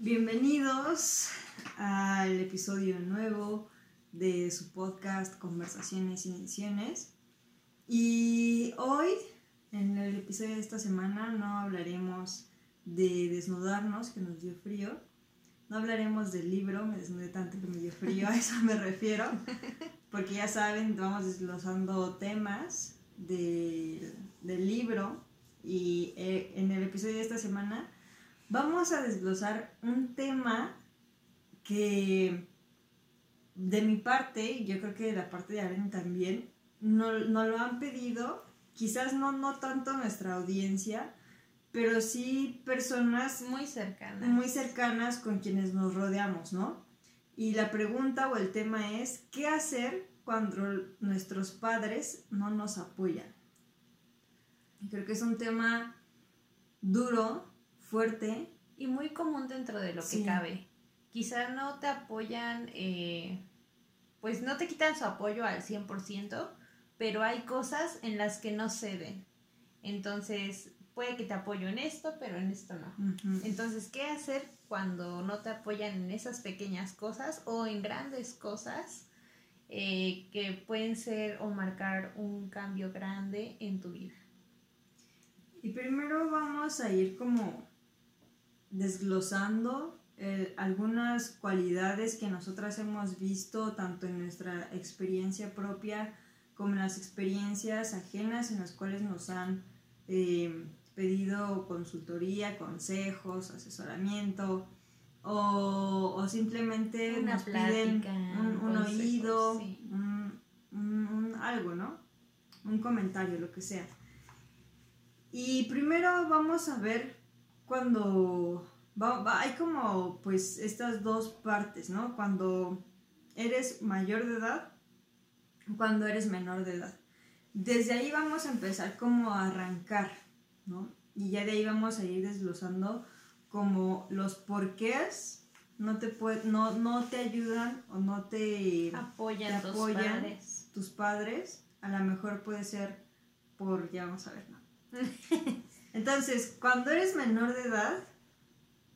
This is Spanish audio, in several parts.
Bienvenidos al episodio nuevo de su podcast Conversaciones y Ediciones. Y hoy, en el episodio de esta semana, no hablaremos de desnudarnos, que nos dio frío. No hablaremos del libro, me desnudé tanto que me dio frío, a eso me refiero. Porque ya saben, vamos desglosando temas del libro. Y eh, en el episodio de esta semana vamos a desglosar un tema que de mi parte, y yo creo que de la parte de Aren también, nos no lo han pedido, quizás no, no tanto nuestra audiencia, pero sí personas muy cercanas. Muy cercanas con quienes nos rodeamos, ¿no? Y la pregunta o el tema es, ¿qué hacer cuando nuestros padres no nos apoyan? Creo que es un tema duro, fuerte. Y muy común dentro de lo que cabe. Quizá no te apoyan, eh, pues no te quitan su apoyo al 100%, pero hay cosas en las que no ceden. Entonces, puede que te apoyo en esto, pero en esto no. Entonces, ¿qué hacer cuando no te apoyan en esas pequeñas cosas o en grandes cosas eh, que pueden ser o marcar un cambio grande en tu vida? Y primero vamos a ir como desglosando eh, algunas cualidades que nosotras hemos visto tanto en nuestra experiencia propia como en las experiencias ajenas en las cuales nos han eh, pedido consultoría, consejos, asesoramiento o, simplemente nos piden un, oído, algo, ¿no? Un comentario, lo que sea. Y primero vamos a ver cuando hay como pues estas dos partes, ¿no? Cuando eres mayor de edad, cuando eres menor de edad. Desde ahí vamos a empezar como a arrancar, ¿no? Y ya de ahí vamos a ir desglosando como los porqués no te no, no te ayudan o no te apoyan, tus, padres. tus padres. A lo mejor puede ser por, ya vamos a ver, ¿no? Entonces, cuando eres menor de edad,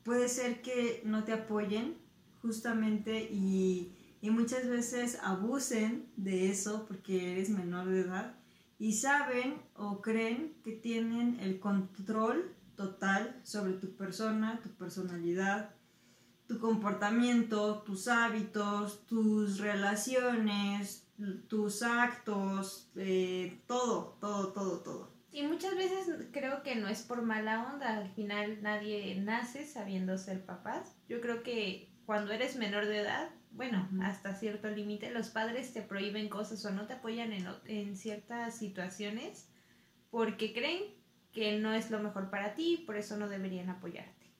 puede ser que no te apoyen justamente y, muchas veces abusen de eso porque eres menor de edad y saben o creen que tienen el control total sobre tu persona, tu personalidad, tu comportamiento, tus hábitos, tus relaciones, tus actos, eh, todo, todo, todo, todo. Y muchas veces creo que no es por mala onda, al final nadie nace sabiendo ser papás. Yo creo que cuando eres menor de edad, bueno, hasta cierto límite, los padres te prohíben cosas o no te apoyan en, en ciertas situaciones porque creen que no es lo mejor para ti, por eso no deberían apoyarte.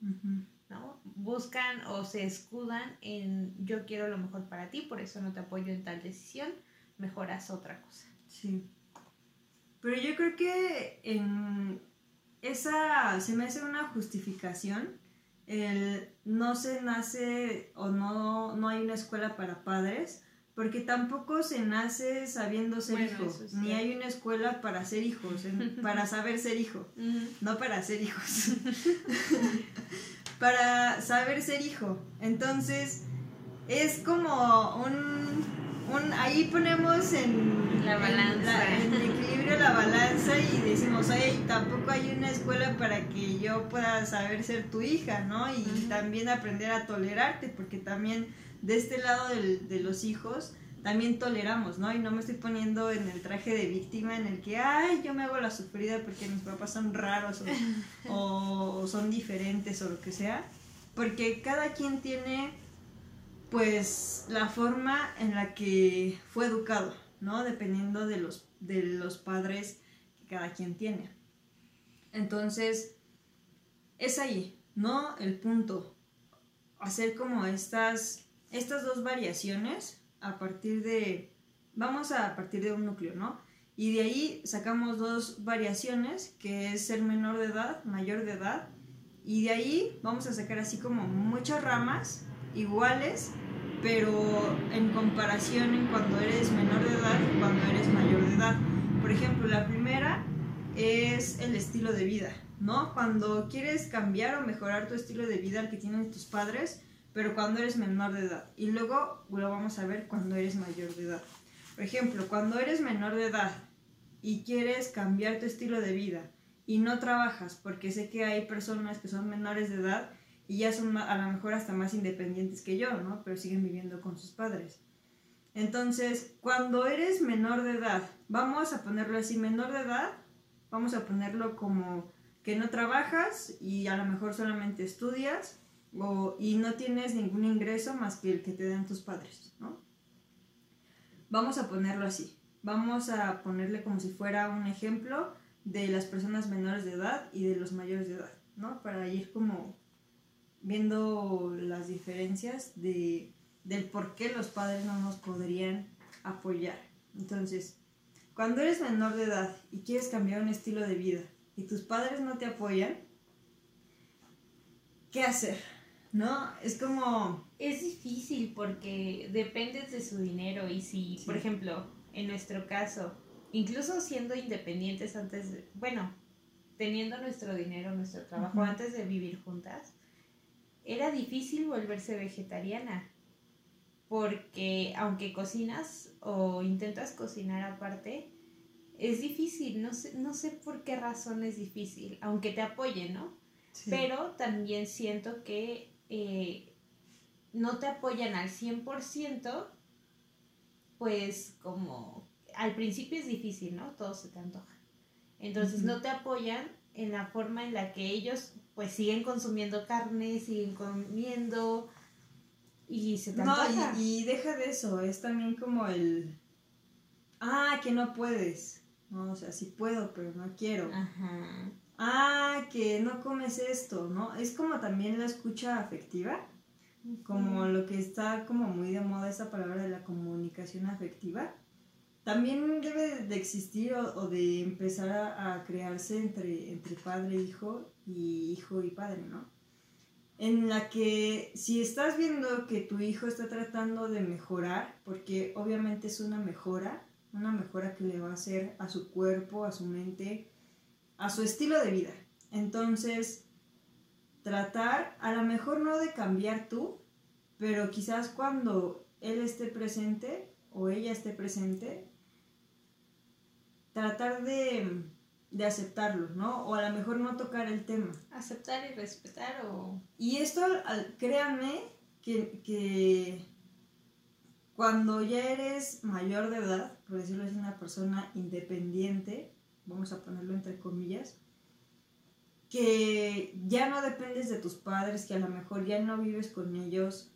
¿no? Buscan o se escudan en yo quiero lo mejor para ti, por eso no te apoyo en tal decisión, mejoras otra cosa. Sí. Pero yo creo que en esa se me hace una justificación. El no se nace o no, no hay una escuela para padres, porque tampoco se nace sabiendo ser hijo, ni hay una escuela para ser hijos, para saber ser hijo, no para ser hijos, para saber ser hijo. Entonces, es como un ahí ponemos en la balanza, en, equilibrio la balanza y decimos, oye, tampoco hay una escuela para que yo pueda saber ser tu hija, ¿no? Y también aprender a tolerarte, porque también de este lado de los hijos también toleramos, ¿no? Y no me estoy poniendo en el traje de víctima en el que, ay, yo me hago la sufrida porque mis papás son raros o son diferentes o lo que sea, porque cada quien tiene pues la forma en la que fue educado, ¿no? Dependiendo de los, de los padres que cada quien tiene. Entonces, es ahí, ¿no? El punto. Hacer como estas, estas dos variaciones a partir de, vamos a partir de un núcleo, ¿no? Y de ahí sacamos dos variaciones, que es ser menor de edad, mayor de edad, y de ahí vamos a sacar así como muchas ramas iguales pero en comparación en cuando eres menor de edad y cuando eres mayor de edad. Por ejemplo, la primera es el estilo de vida, ¿no? Cuando quieres cambiar o mejorar tu estilo de vida al que tienen tus padres, pero cuando eres menor de edad. Y luego lo vamos a ver cuando eres mayor de edad. Por ejemplo, cuando eres menor de edad y quieres cambiar tu estilo de vida y no trabajas, porque sé que hay personas que son menores de edad y ya son a lo mejor hasta más independientes que yo, ¿no? Pero siguen viviendo con sus padres. Entonces, cuando eres menor de edad, vamos a ponerlo así, menor de edad, vamos a ponerlo como que no trabajas y a lo mejor solamente estudias o, y no tienes ningún ingreso más que el que te dan tus padres, ¿no? Vamos a ponerlo así. Vamos a ponerle como si fuera un ejemplo de las personas menores de edad y de los mayores de edad, ¿no? Para ir como viendo las diferencias de, del por qué los padres no nos podrían apoyar. Entonces, cuando eres menor de edad y quieres cambiar un estilo de vida y tus padres no te apoyan, ¿qué hacer? ¿No? Es como... Es difícil porque dependes de su dinero y si, por ejemplo, en nuestro caso, incluso siendo independientes antes de, bueno, teniendo nuestro dinero, nuestro trabajo antes de vivir juntas, era difícil volverse vegetariana porque aunque cocinas o intentas cocinar aparte, es difícil, no sé, no sé por qué razón es difícil, aunque te apoyen, ¿no? Pero también siento que eh, no te apoyan al 100%, pues como al principio es difícil, ¿no? Todo se te antoja. Entonces no te apoyan en la forma en la que ellos pues siguen consumiendo carne, siguen comiendo y se te No, y, deja de eso, es también como el... Ah, que no puedes. No, o sea, sí puedo, pero no quiero. Ajá. Ah, que no comes esto, ¿no? Es como también la escucha afectiva, como lo que está como muy de moda esa palabra de la comunicación afectiva también debe de existir o, de empezar a, crearse entre, entre padre e hijo y hijo y padre, ¿no? En la que si estás viendo que tu hijo está tratando de mejorar, porque obviamente es una mejora, una mejora que le va a hacer a su cuerpo, a su mente, a su estilo de vida. Entonces, tratar a lo mejor no de cambiar tú, pero quizás cuando él esté presente o ella esté presente, tratar de, de aceptarlo, ¿no? O a lo mejor no tocar el tema. Aceptar y respetar o... Y esto, créanme, que, que cuando ya eres mayor de edad, por decirlo así, una persona independiente, vamos a ponerlo entre comillas, que ya no dependes de tus padres, que a lo mejor ya no vives con ellos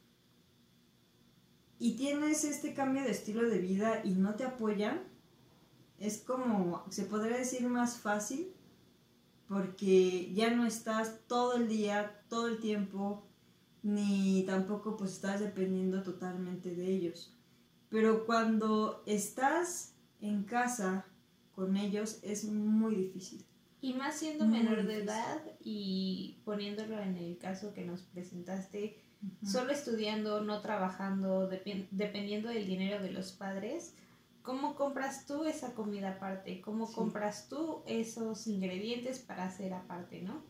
y tienes este cambio de estilo de vida y no te apoyan, es como, se podría decir más fácil, porque ya no estás todo el día, todo el tiempo, ni tampoco pues estás dependiendo totalmente de ellos. Pero cuando estás en casa con ellos es muy difícil. Y más siendo menor de edad y poniéndolo en el caso que nos presentaste, solo estudiando, no trabajando, dependiendo del dinero de los padres, ¿Cómo compras tú esa comida aparte? ¿Cómo compras tú esos ingredientes para hacer aparte, no?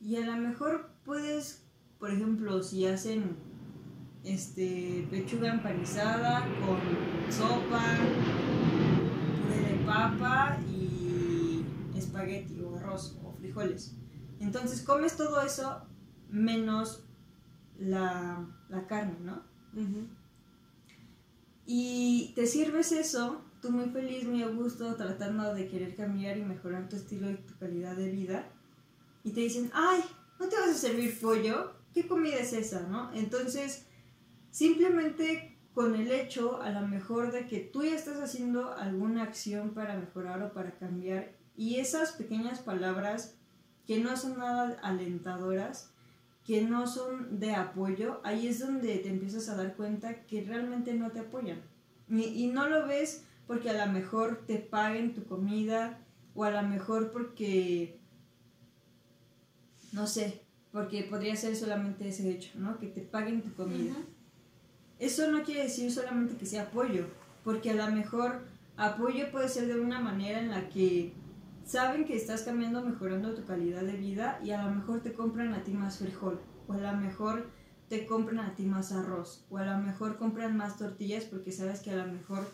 Y a lo mejor puedes, por ejemplo, si hacen este pechuga empanizada con sopa, puré de papa y espagueti o arroz o frijoles. Entonces comes todo eso menos la, carne, ¿no? Y te sirves eso, tú muy feliz, muy a gusto, tratando de querer cambiar y mejorar tu estilo y tu calidad de vida. Y te dicen, ay, ¿no te vas a servir pollo? ¿Qué comida es esa, no? Entonces, simplemente con el hecho, a lo mejor, de que tú ya estás haciendo alguna acción para mejorar o para cambiar, y esas pequeñas palabras que no son nada alentadoras, que no son de apoyo, ahí es donde te empiezas a dar cuenta que realmente no te apoyan. Y, no lo ves porque a lo mejor te paguen tu comida o a lo mejor porque, no sé, porque podría ser solamente ese hecho, ¿no? Que te paguen tu comida. Eso no quiere decir solamente que sea apoyo, porque a lo mejor apoyo puede ser de una manera en la que saben que estás cambiando, mejorando tu calidad de vida y a lo mejor te compran a ti más frijol o a lo mejor te compran a ti más arroz o a lo mejor compran más tortillas porque sabes que a lo mejor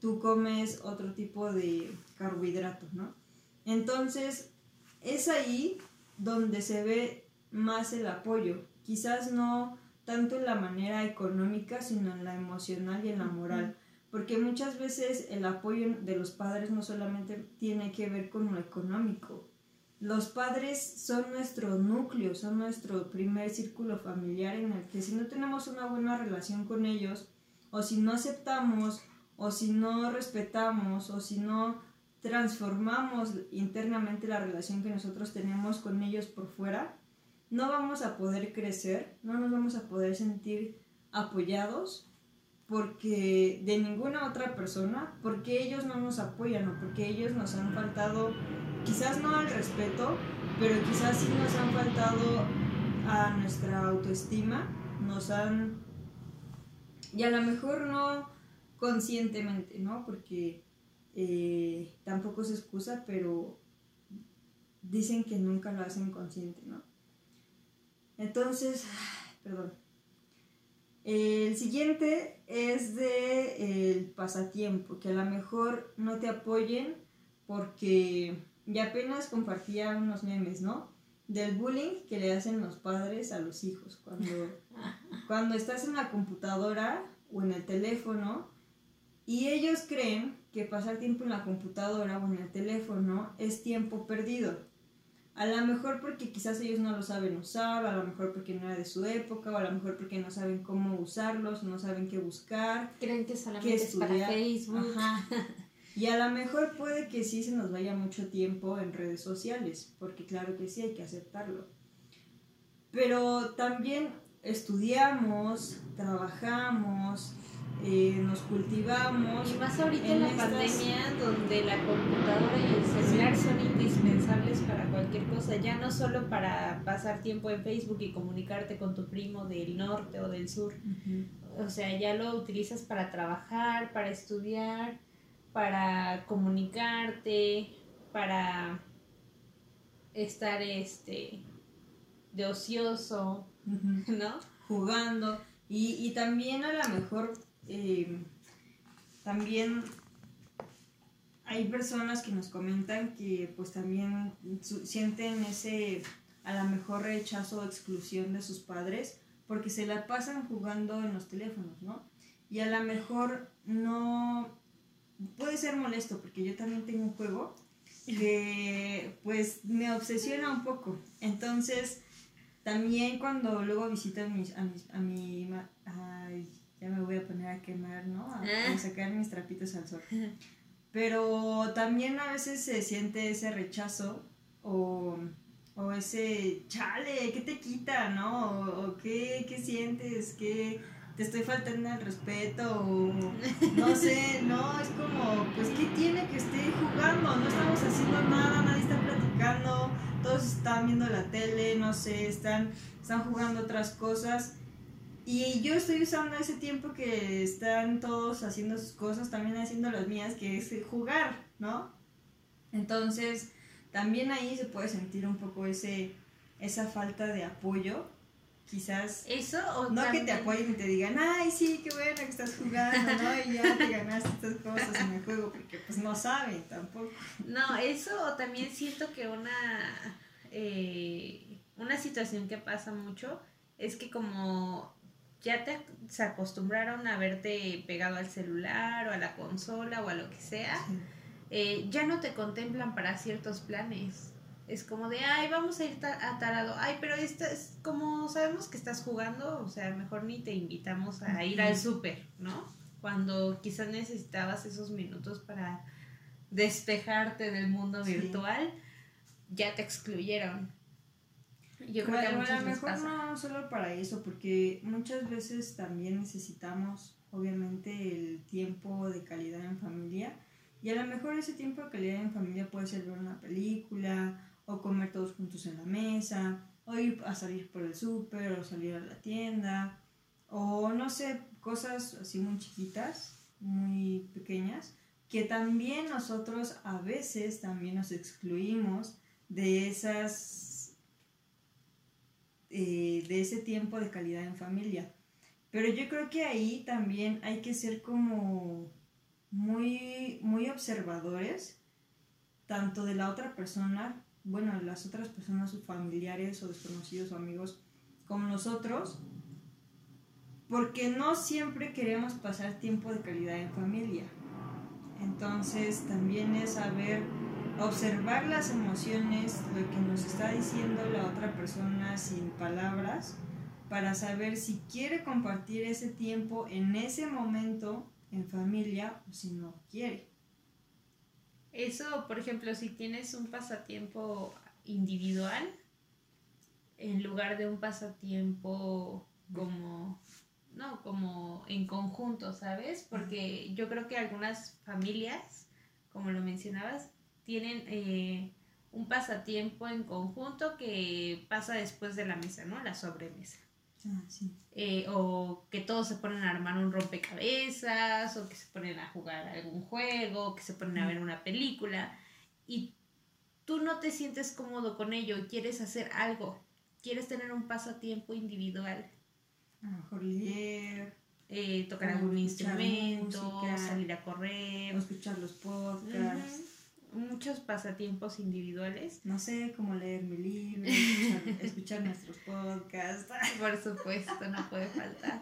tú comes otro tipo de carbohidrato, ¿no? Entonces, es ahí donde se ve más el apoyo. Quizás no tanto en la manera económica, sino en la emocional y en la moral. Porque muchas veces el apoyo de los padres no solamente tiene que ver con lo económico. Los padres son nuestro núcleo, son nuestro primer círculo familiar en el que si no tenemos una buena relación con ellos, o si no aceptamos, o si no respetamos, o si no transformamos internamente la relación que nosotros tenemos con ellos por fuera, no vamos a poder crecer, no nos vamos a poder sentir apoyados porque de ninguna otra persona, porque ellos no nos apoyan o porque ellos nos han faltado, quizás no al respeto, pero quizás sí nos han faltado a nuestra autoestima, nos han, y a lo mejor no conscientemente, ¿no? Porque eh, tampoco se excusa, pero dicen que nunca lo hacen consciente, ¿no? Entonces, perdón. El siguiente es de el pasatiempo, que a lo mejor no te apoyen porque ya apenas compartía unos memes, ¿no? Del bullying que le hacen los padres a los hijos. Cuando, cuando estás en la computadora o en el teléfono y ellos creen que pasar tiempo en la computadora o en el teléfono es tiempo perdido. A lo mejor porque quizás ellos no lo saben usar, a lo mejor porque no era de su época, o a lo mejor porque no saben cómo usarlos, no saben qué buscar. Creen que solamente es para Facebook. Y a lo mejor puede que sí se nos vaya mucho tiempo en redes sociales, porque claro que sí hay que aceptarlo. Pero también estudiamos, trabajamos, eh, nos cultivamos. Y más ahorita en, la pandemia, donde la computadora y el celular son indispensables para cualquier cosa, ya no solo para pasar tiempo en Facebook y comunicarte con tu primo del norte o del sur, o sea, ya lo utilizas para trabajar, para estudiar, para comunicarte, para estar este de ocioso, ¿no? Jugando. Y, y también a lo mejor eh, también hay personas que nos comentan que pues también sienten ese a lo mejor rechazo o exclusión de sus padres porque se la pasan jugando en los teléfonos, ¿no? Y a lo mejor no puede ser molesto porque yo también tengo un juego que pues me obsesiona un poco. Entonces, también cuando luego visito a, mis, mi ya me voy a poner a quemar, ¿no? A, ah. sacar mis trapitos al sol. Pero también a veces se siente ese rechazo o, o ese chale, ¿qué te quita, no? O, qué, qué sientes, qué te estoy faltando el respeto o no sé, no, es como, pues ¿qué tiene que esté jugando? No estamos haciendo nada, nadie está platicando, todos están viendo la tele, no sé, están, están jugando otras cosas y yo estoy usando ese tiempo que están todos haciendo sus cosas, también haciendo las mías, que es jugar, ¿no? Entonces, también ahí se puede sentir un poco ese, esa falta de apoyo. Quizás. Eso No que te apoyen y te digan, ay, sí, qué bueno que estás jugando, ¿no? Y ya te ganaste estas cosas en el juego, porque pues no saben tampoco. No, eso o también siento que una. Eh, una situación que pasa mucho es que como ya te se acostumbraron a verte pegado al celular o a la consola o a lo que sea, eh, ya no te contemplan para ciertos planes. Es como de, ay, vamos a ir a tarado. Ay, pero es como sabemos que estás jugando, o sea, mejor ni te invitamos a ir al súper, ¿no? Cuando quizás necesitabas esos minutos para despejarte del mundo virtual, ya te excluyeron. Yo creo que a, lo mejor no solo para eso, porque muchas veces también necesitamos, obviamente, el tiempo de calidad en familia. Y a lo mejor ese tiempo de calidad en familia puede ser ver una película, o comer todos juntos en la mesa, o ir a salir por el súper, o salir a la tienda, o no sé, cosas así muy chiquitas, muy pequeñas, que también nosotros a veces también nos excluimos de esas eh, de ese tiempo de calidad en familia. Pero yo creo que ahí también hay que ser como muy, muy observadores, tanto de la otra persona, bueno, las otras personas, sus familiares o desconocidos o amigos, como nosotros, porque no siempre queremos pasar tiempo de calidad en familia. Entonces también es saber observar las emociones, lo que nos está diciendo la otra persona sin palabras, para saber si quiere compartir ese tiempo en ese momento en familia o si no quiere. Eso, por ejemplo, si tienes un pasatiempo individual, en lugar de un pasatiempo como no, como en conjunto, ¿sabes? Porque yo creo que algunas familias, como lo mencionabas, tienen eh, un pasatiempo en conjunto que pasa después de la mesa, ¿no? La sobremesa. Ah, sí. Eh, o que todos se ponen a armar un rompecabezas, o que se ponen a jugar algún juego, que se ponen a ver una película, y tú no te sientes cómodo con ello y quieres hacer algo, quieres tener un pasatiempo individual a lo mejor leer, eh, tocar algún instrumento, salir a correr, o escuchar los podcasts. Muchos pasatiempos individuales. No sé, cómo leer mi libro, escuchar, nuestros podcasts. Por supuesto, no puede faltar.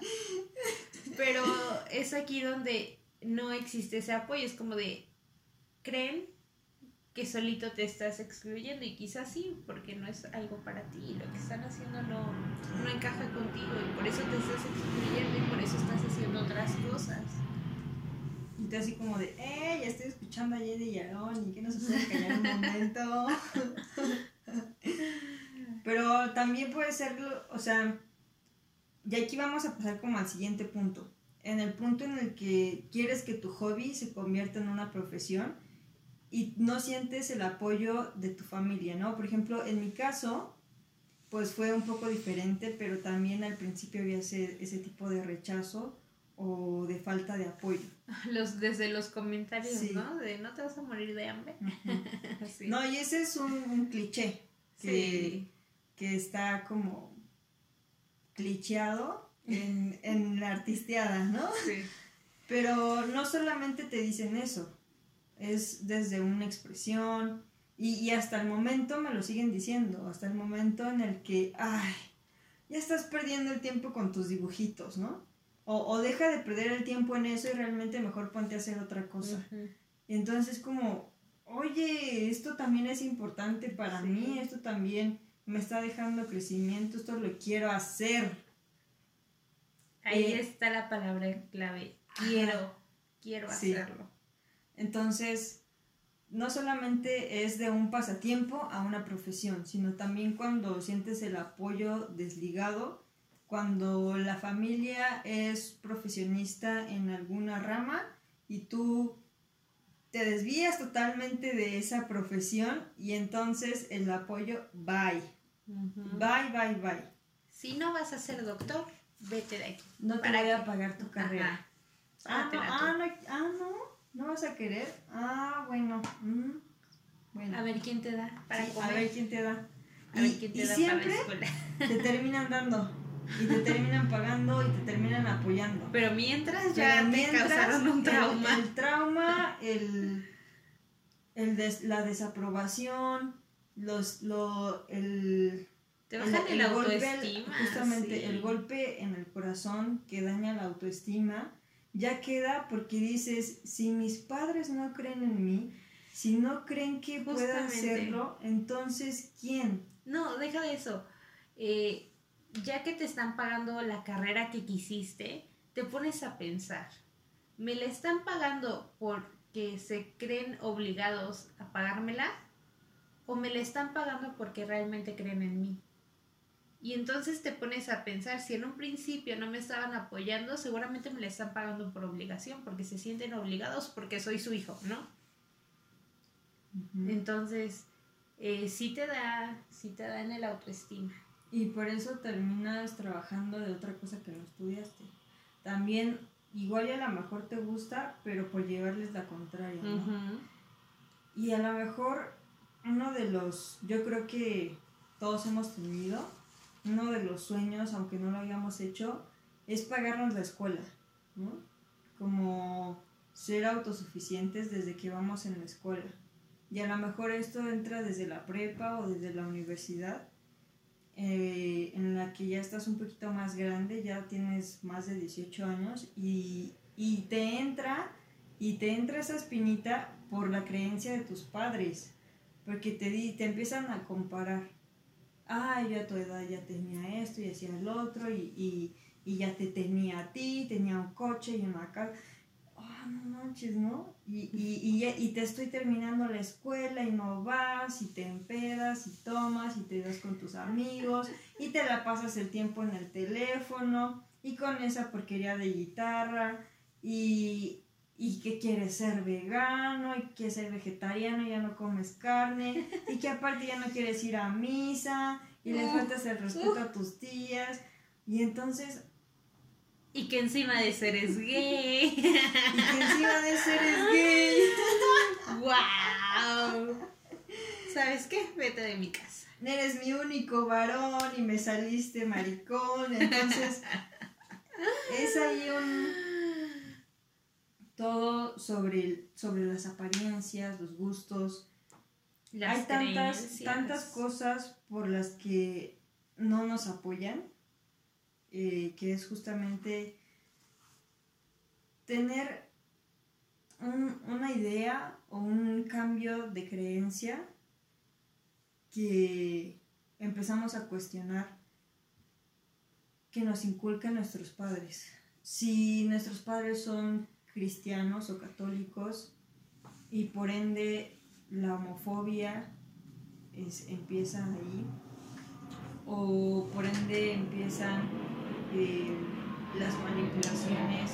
Pero es aquí donde no existe ese apoyo, es como de, creen que solito te estás excluyendo y quizás sí, porque no es algo para ti, lo que están haciendo no, no encaja contigo y por eso te estás excluyendo y por eso estás haciendo otras cosas. Y tú así como de, eh, ya estoy escuchando a Yedi y Aaron y que no se puede callar un momento. Pero también puede ser, o sea, y aquí vamos a pasar como al siguiente punto. En el punto en el que quieres que tu hobby se convierta en una profesión, y no sientes el apoyo de tu familia, ¿no? Por ejemplo, en mi caso, pues fue un poco diferente, pero también al principio había ese, ese tipo de rechazo o de falta de apoyo. Los, desde los comentarios, ¿no? De no te vas a morir de hambre. No, y ese es un, cliché que, que, está como clicheado en, en la artisteada, ¿no? Sí. Pero no solamente te dicen eso, es desde una expresión y, hasta el momento me lo siguen diciendo, hasta el momento en el que, ay, ya estás perdiendo el tiempo con tus dibujitos, ¿no? O, deja de perder el tiempo en eso y realmente mejor ponte a hacer otra cosa. Y entonces como, oye, esto también es importante para mí, esto también me está dejando crecimiento, esto lo quiero hacer. Ahí eh, está la palabra clave, quiero, quiero hacerlo. Entonces, no solamente es de un pasatiempo a una profesión, sino también cuando sientes el apoyo desligado, cuando la familia es profesionista en alguna rama y tú te desvías totalmente de esa profesión y entonces el apoyo bye. Bye, bye, bye. Si no vas a ser doctor, vete de aquí. No te voy a pagar tu carrera. Ah, ah, no, ah, no. ¿No vas a querer? Ah, bueno. Mm, bueno. A ver quién te da para A ver quién te da. A y, ver quién te da siempre te terminan dando. Y te terminan pagando y te terminan apoyando. Pero mientras ya te causaron un trauma. El, trauma, el, el la desaprobación, los, lo, el, te bajan el, el, autoestima. justamente el golpe en el corazón que daña la autoestima ya queda porque dices, si mis padres no creen en mí, si no creen que pueda hacerlo, entonces ¿quién? No, deja de eso. Eh, ya que te están pagando la carrera que quisiste, te pones a pensar, ¿me la están pagando porque se creen obligados a pagármela? ¿O me la están pagando porque realmente creen en mí? Y entonces te pones a pensar, si en un principio no me estaban apoyando, seguramente me le están pagando por obligación, porque se sienten obligados porque soy su hijo, ¿no? Entonces, eh, sí te da, sí te da en el autoestima. Y por eso terminas trabajando de otra cosa que no estudiaste. También igual y a lo mejor te gusta, pero por llevarles la contraria, ¿no? Y a lo mejor uno de los, yo creo que todos hemos tenido, uno de los sueños, aunque no lo hayamos hecho, es pagarnos la escuela, ¿no? Como ser autosuficientes desde que vamos en la escuela. Y a lo mejor esto entra desde la prepa o desde la universidad, eh, en la que ya estás un poquito más grande, ya tienes más de 18 años y, y te entra y te entra esa espinita por la creencia de tus padres, porque te, te empiezan a comparar. Ah, yo a tu edad ya tenía esto y hacía el otro y, y, y ya te tenía a ti, tenía un coche y una casa no manches, ¿no? Y, y, y, te estoy terminando la escuela y no vas y te empedas y tomas y te das con tus amigos y te la pasas el tiempo en el teléfono y con esa porquería de guitarra y, y que quieres ser vegano y que ser vegetariano y ya no comes carne y que aparte ya no quieres ir a misa y le faltas el respeto a tus tías y entonces y que encima de ser es gay. y que encima de ser es gay. ¡Wow! ¿Sabes qué? Vete de mi casa. Eres mi único varón y me saliste maricón. Entonces, es ahí un. Todo sobre, sobre las apariencias, los gustos. Hay tantas, tantas cosas por las que no nos apoyan eh, que es justamente tener una idea o un cambio de creencia que empezamos a cuestionar que nos inculcan nuestros padres. Si nuestros padres son cristianos o católicos y por ende la homofobia empieza ahí o por ende empiezan eh, las manipulaciones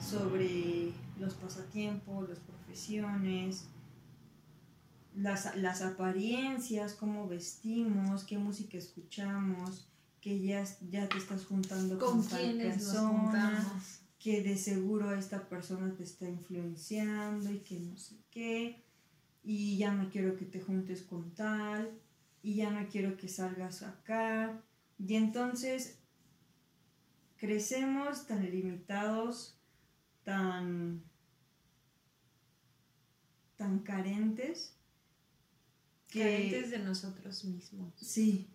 sobre los pasatiempos, las profesiones, las, las apariencias, cómo vestimos, qué música escuchamos, que ya, ya te estás juntando con, tal persona, que de seguro esta persona te está influenciando y que no sé qué, y ya no quiero que te juntes con tal, y ya no quiero que salgas acá. Y entonces crecemos tan limitados, tan, tan carentes. carentes de nosotros mismos. Sí.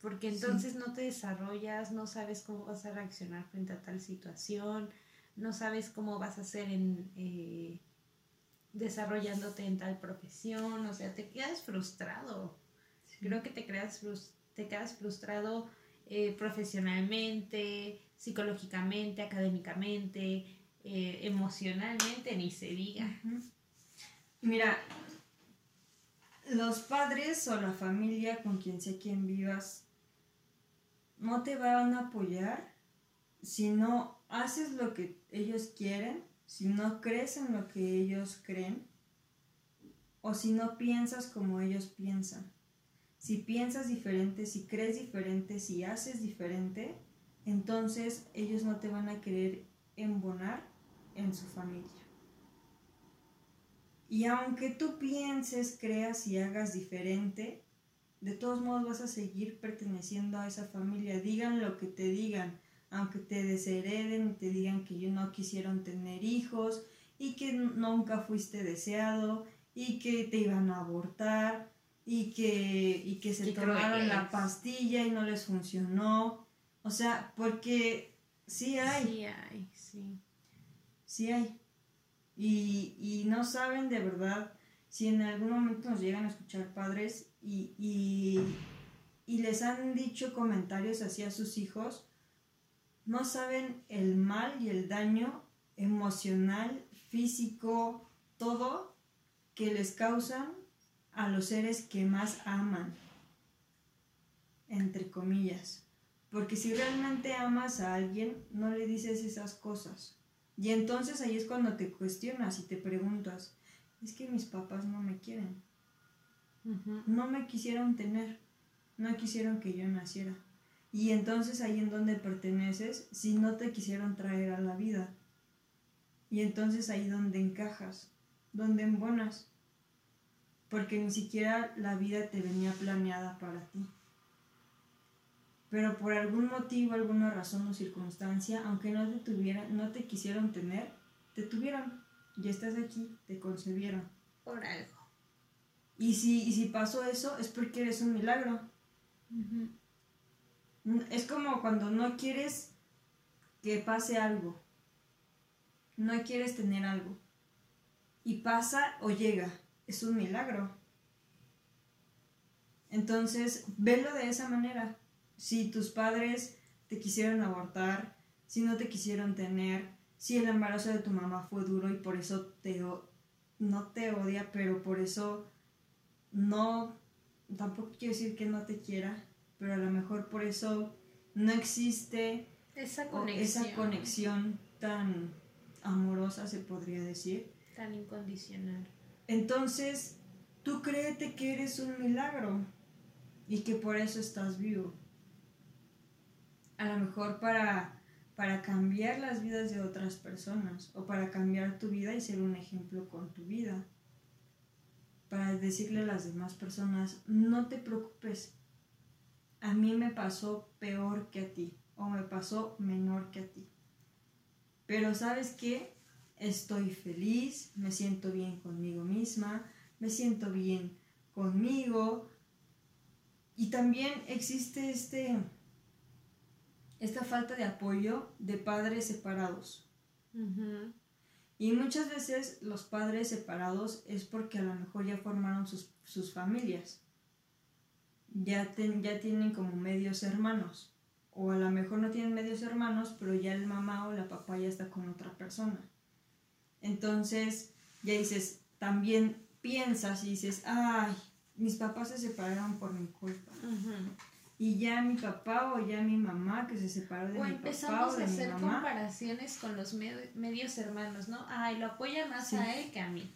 Porque entonces no te desarrollas, no sabes cómo vas a reaccionar frente a tal situación, no sabes cómo vas a hacer en eh, desarrollándote en tal profesión, o sea, te quedas frustrado. Creo que te, creas, te quedas frustrado eh, profesionalmente, psicológicamente, académicamente, eh, emocionalmente, ni se diga. Mira, los padres o la familia con quien sea quien vivas no te van a apoyar si no haces lo que ellos quieren, si no crees en lo que ellos creen o si no piensas como ellos piensan. Si piensas diferente, si crees diferente, si haces diferente, entonces ellos no te van a querer embonar en su familia. Y aunque tú pienses, creas y hagas diferente, de todos modos vas a seguir perteneciendo a esa familia. Digan lo que te digan, aunque te deshereden te digan que no quisieron tener hijos y que nunca fuiste deseado y que te iban a abortar y que, y que se tomaron la pastilla y no les funcionó. O sea, porque sí hay. Sí hay, sí. Sí hay. Y, y no saben de verdad si en algún momento nos llegan a escuchar padres y, y, y les han dicho comentarios así a sus hijos, no saben el mal y el daño emocional, físico, todo que les causan a los seres que más aman, entre comillas. Porque si realmente amas a alguien, no le dices esas cosas. Y entonces ahí es cuando te cuestionas y te preguntas, es que mis papás no me quieren. No me quisieron tener, no quisieron que yo naciera. Y entonces ahí en donde perteneces si no te quisieron traer a la vida. Y entonces ahí donde encajas, donde embonas. Porque ni siquiera la vida te venía planeada para ti. Pero por algún motivo, alguna razón o circunstancia, aunque no te tuvieran, no te quisieron tener, te tuvieron. Ya estás aquí, te concebieron. Por algo. Y si, y si pasó eso, es porque eres un milagro. Es como cuando no quieres que pase algo. No quieres tener algo. Y pasa o llega. Es un milagro. Entonces, velo de esa manera. Si tus padres te quisieron abortar, si no te quisieron tener, si el embarazo de tu mamá fue duro y por eso te no te odia, pero por eso no tampoco quiero decir que no te quiera, pero a lo mejor por eso no existe esa conexión, esa conexión tan amorosa, se podría decir. Tan incondicional. Entonces, tú créete que eres un milagro y que por eso estás vivo. A lo mejor para, para cambiar las vidas de otras personas o para cambiar tu vida y ser un ejemplo con tu vida para decirle a las demás personas, no te preocupes, a mí me pasó peor que a ti o me pasó menor que a ti. Pero sabes qué, estoy feliz, me siento bien conmigo misma, me siento bien conmigo. Y también existe este, esta falta de apoyo de padres separados. Y muchas veces los padres separados es porque a lo mejor ya formaron sus, familias. Ya, ya tienen como medios hermanos. O a lo mejor no tienen medios hermanos, pero ya el mamá o la papá ya está con otra persona. Entonces, ya dices, también piensas y dices, ay, mis papás se separaron por mi culpa y ya mi papá o ya mi mamá que se separó de mi papá o de a hacer mi mamá. comparaciones con los medios hermanos, ¿no? Ay, lo apoya más a él que a mí.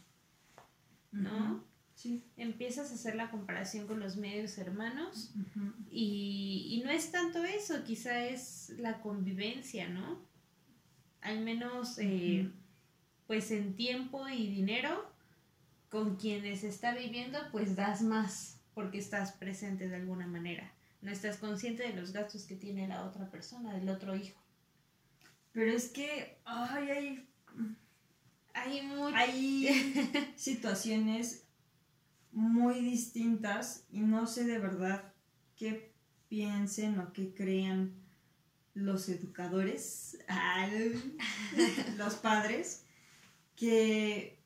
¿No? Sí. Empiezas a hacer la comparación con los medios hermanos y, y, no es tanto eso, quizá es la convivencia, ¿no? Al menos, eh, pues en tiempo y dinero, con quienes está viviendo, pues das más porque estás presente de alguna manera no estás consciente de los gastos que tiene la otra persona, del otro hijo. Pero es que, ay, hay, hay, hay situaciones muy distintas y no sé de verdad qué piensen o qué crean los educadores, los padres, que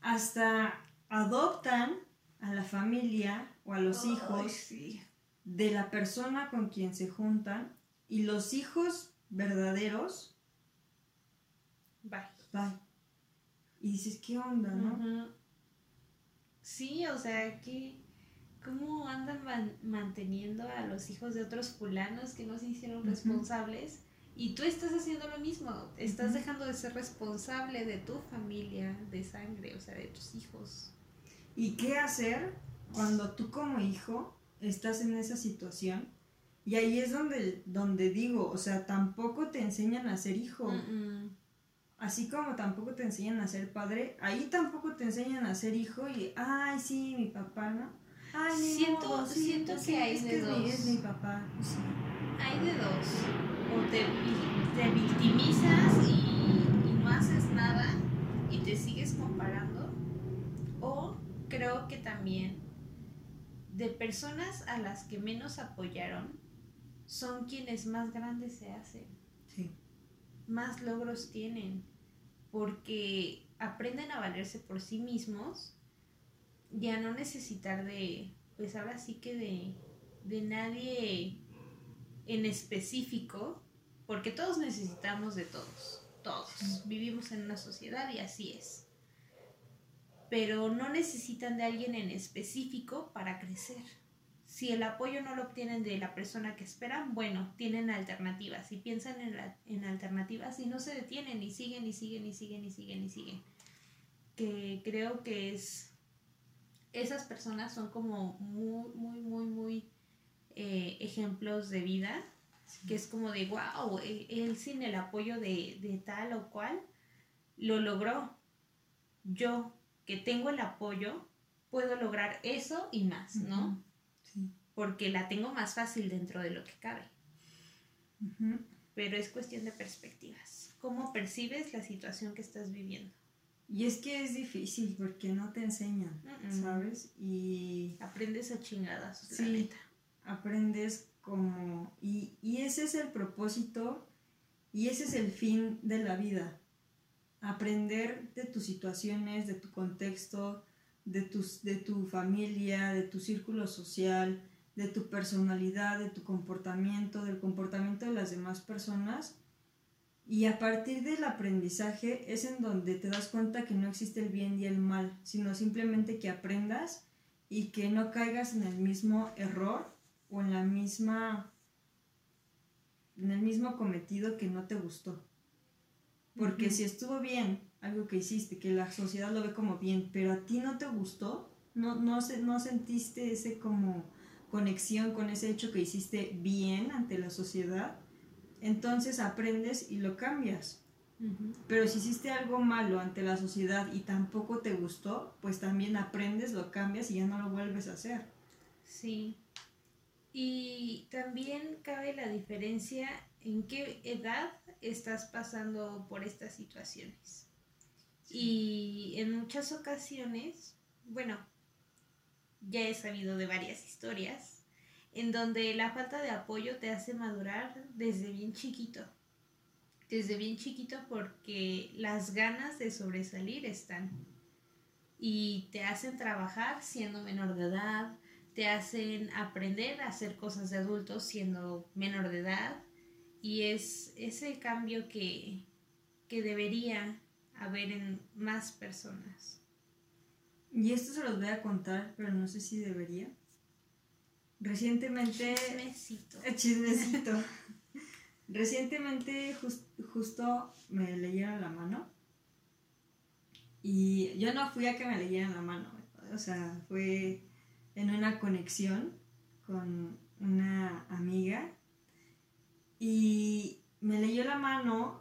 hasta adoptan a la familia o a los hijos de la persona con quien se juntan y los hijos verdaderos, bye. Bye. Y dices, ¿qué onda, no? Sí, o sea, que ¿cómo andan manteniendo a los hijos de otros fulanos que no se hicieron responsables? Y tú estás haciendo lo mismo, estás dejando de ser responsable de tu familia, de sangre, o sea, de tus hijos. ¿Y qué hacer cuando tú como hijo estás en esa situación. Y ahí es donde, donde digo, o sea, tampoco te enseñan a ser hijo. Así como tampoco te enseñan a ser padre, ahí tampoco te enseñan a ser hijo y, ay, sí, mi papá, ¿no? Ay, siento, siento que hay de dos. Es mi papá. Hay de dos. O te, te victimizas y, y no haces nada y te sigues comparando. O creo que también de personas a las que menos apoyaron son quienes más grandes se hacen. Sí. Más logros tienen. Porque aprenden a valerse por sí mismos y a no necesitar de, pues ahora sí que de, de nadie en específico, porque todos necesitamos de todos, todos. Vivimos en una sociedad y así es pero no necesitan de alguien en específico para crecer. Si el apoyo no lo obtienen de la persona que esperan, bueno, tienen alternativas y piensan en, en alternativas y no se detienen y siguen y siguen y siguen y siguen y siguen. Que creo que es... Esas personas son como muy, muy, muy, muy eh, ejemplos de vida que es como de, wow, él, él sin el apoyo de, de tal o cual lo logró. Yo, que tengo el apoyo, puedo lograr eso y más, ¿no? Sí. Porque la tengo más fácil dentro de lo que cabe. Pero es cuestión de perspectivas. ¿Cómo percibes la situación que estás viviendo? Y es que es difícil porque no te enseñan, ¿sabes? Y... Aprendes a chingadas, sí, aprendes como... Y, y ese es el propósito y ese es el fin de la vida. Aprender de tus situaciones, de tu contexto, de, tus, de tu familia, de tu círculo social, de tu personalidad, de tu comportamiento, del comportamiento de las demás personas y a partir del aprendizaje es en donde te das cuenta que no existe el bien y el mal, sino simplemente que aprendas y que no caigas en el mismo error o en la misma en el mismo cometido que no te gustó. Porque si estuvo bien algo que hiciste, que la sociedad lo ve como bien, pero a ti no te gustó, no, no, no sentiste ese como conexión con ese hecho que hiciste bien ante la sociedad, entonces aprendes y lo cambias. Pero si hiciste algo malo ante la sociedad y tampoco te gustó, pues también aprendes, lo cambias y ya no lo vuelves a hacer. Sí. Y también cabe la diferencia en qué edad estás pasando por estas situaciones. Y en muchas ocasiones, bueno, ya he sabido de varias historias en donde la falta de apoyo te hace madurar desde bien chiquito. Desde bien chiquito porque las ganas de sobresalir están. Y te hacen trabajar siendo menor de edad, te hacen aprender a hacer cosas de adultos siendo menor de edad. Y es ese cambio que, que debería haber en más personas. Y esto se los voy a contar, pero no sé si debería. Recientemente... Chismecito. Eh, chismecito. Recientemente justo me leyeron la mano. Y yo no fui a que me leyeran la mano. O sea, fue en una conexión con una amiga. Y me leyó la mano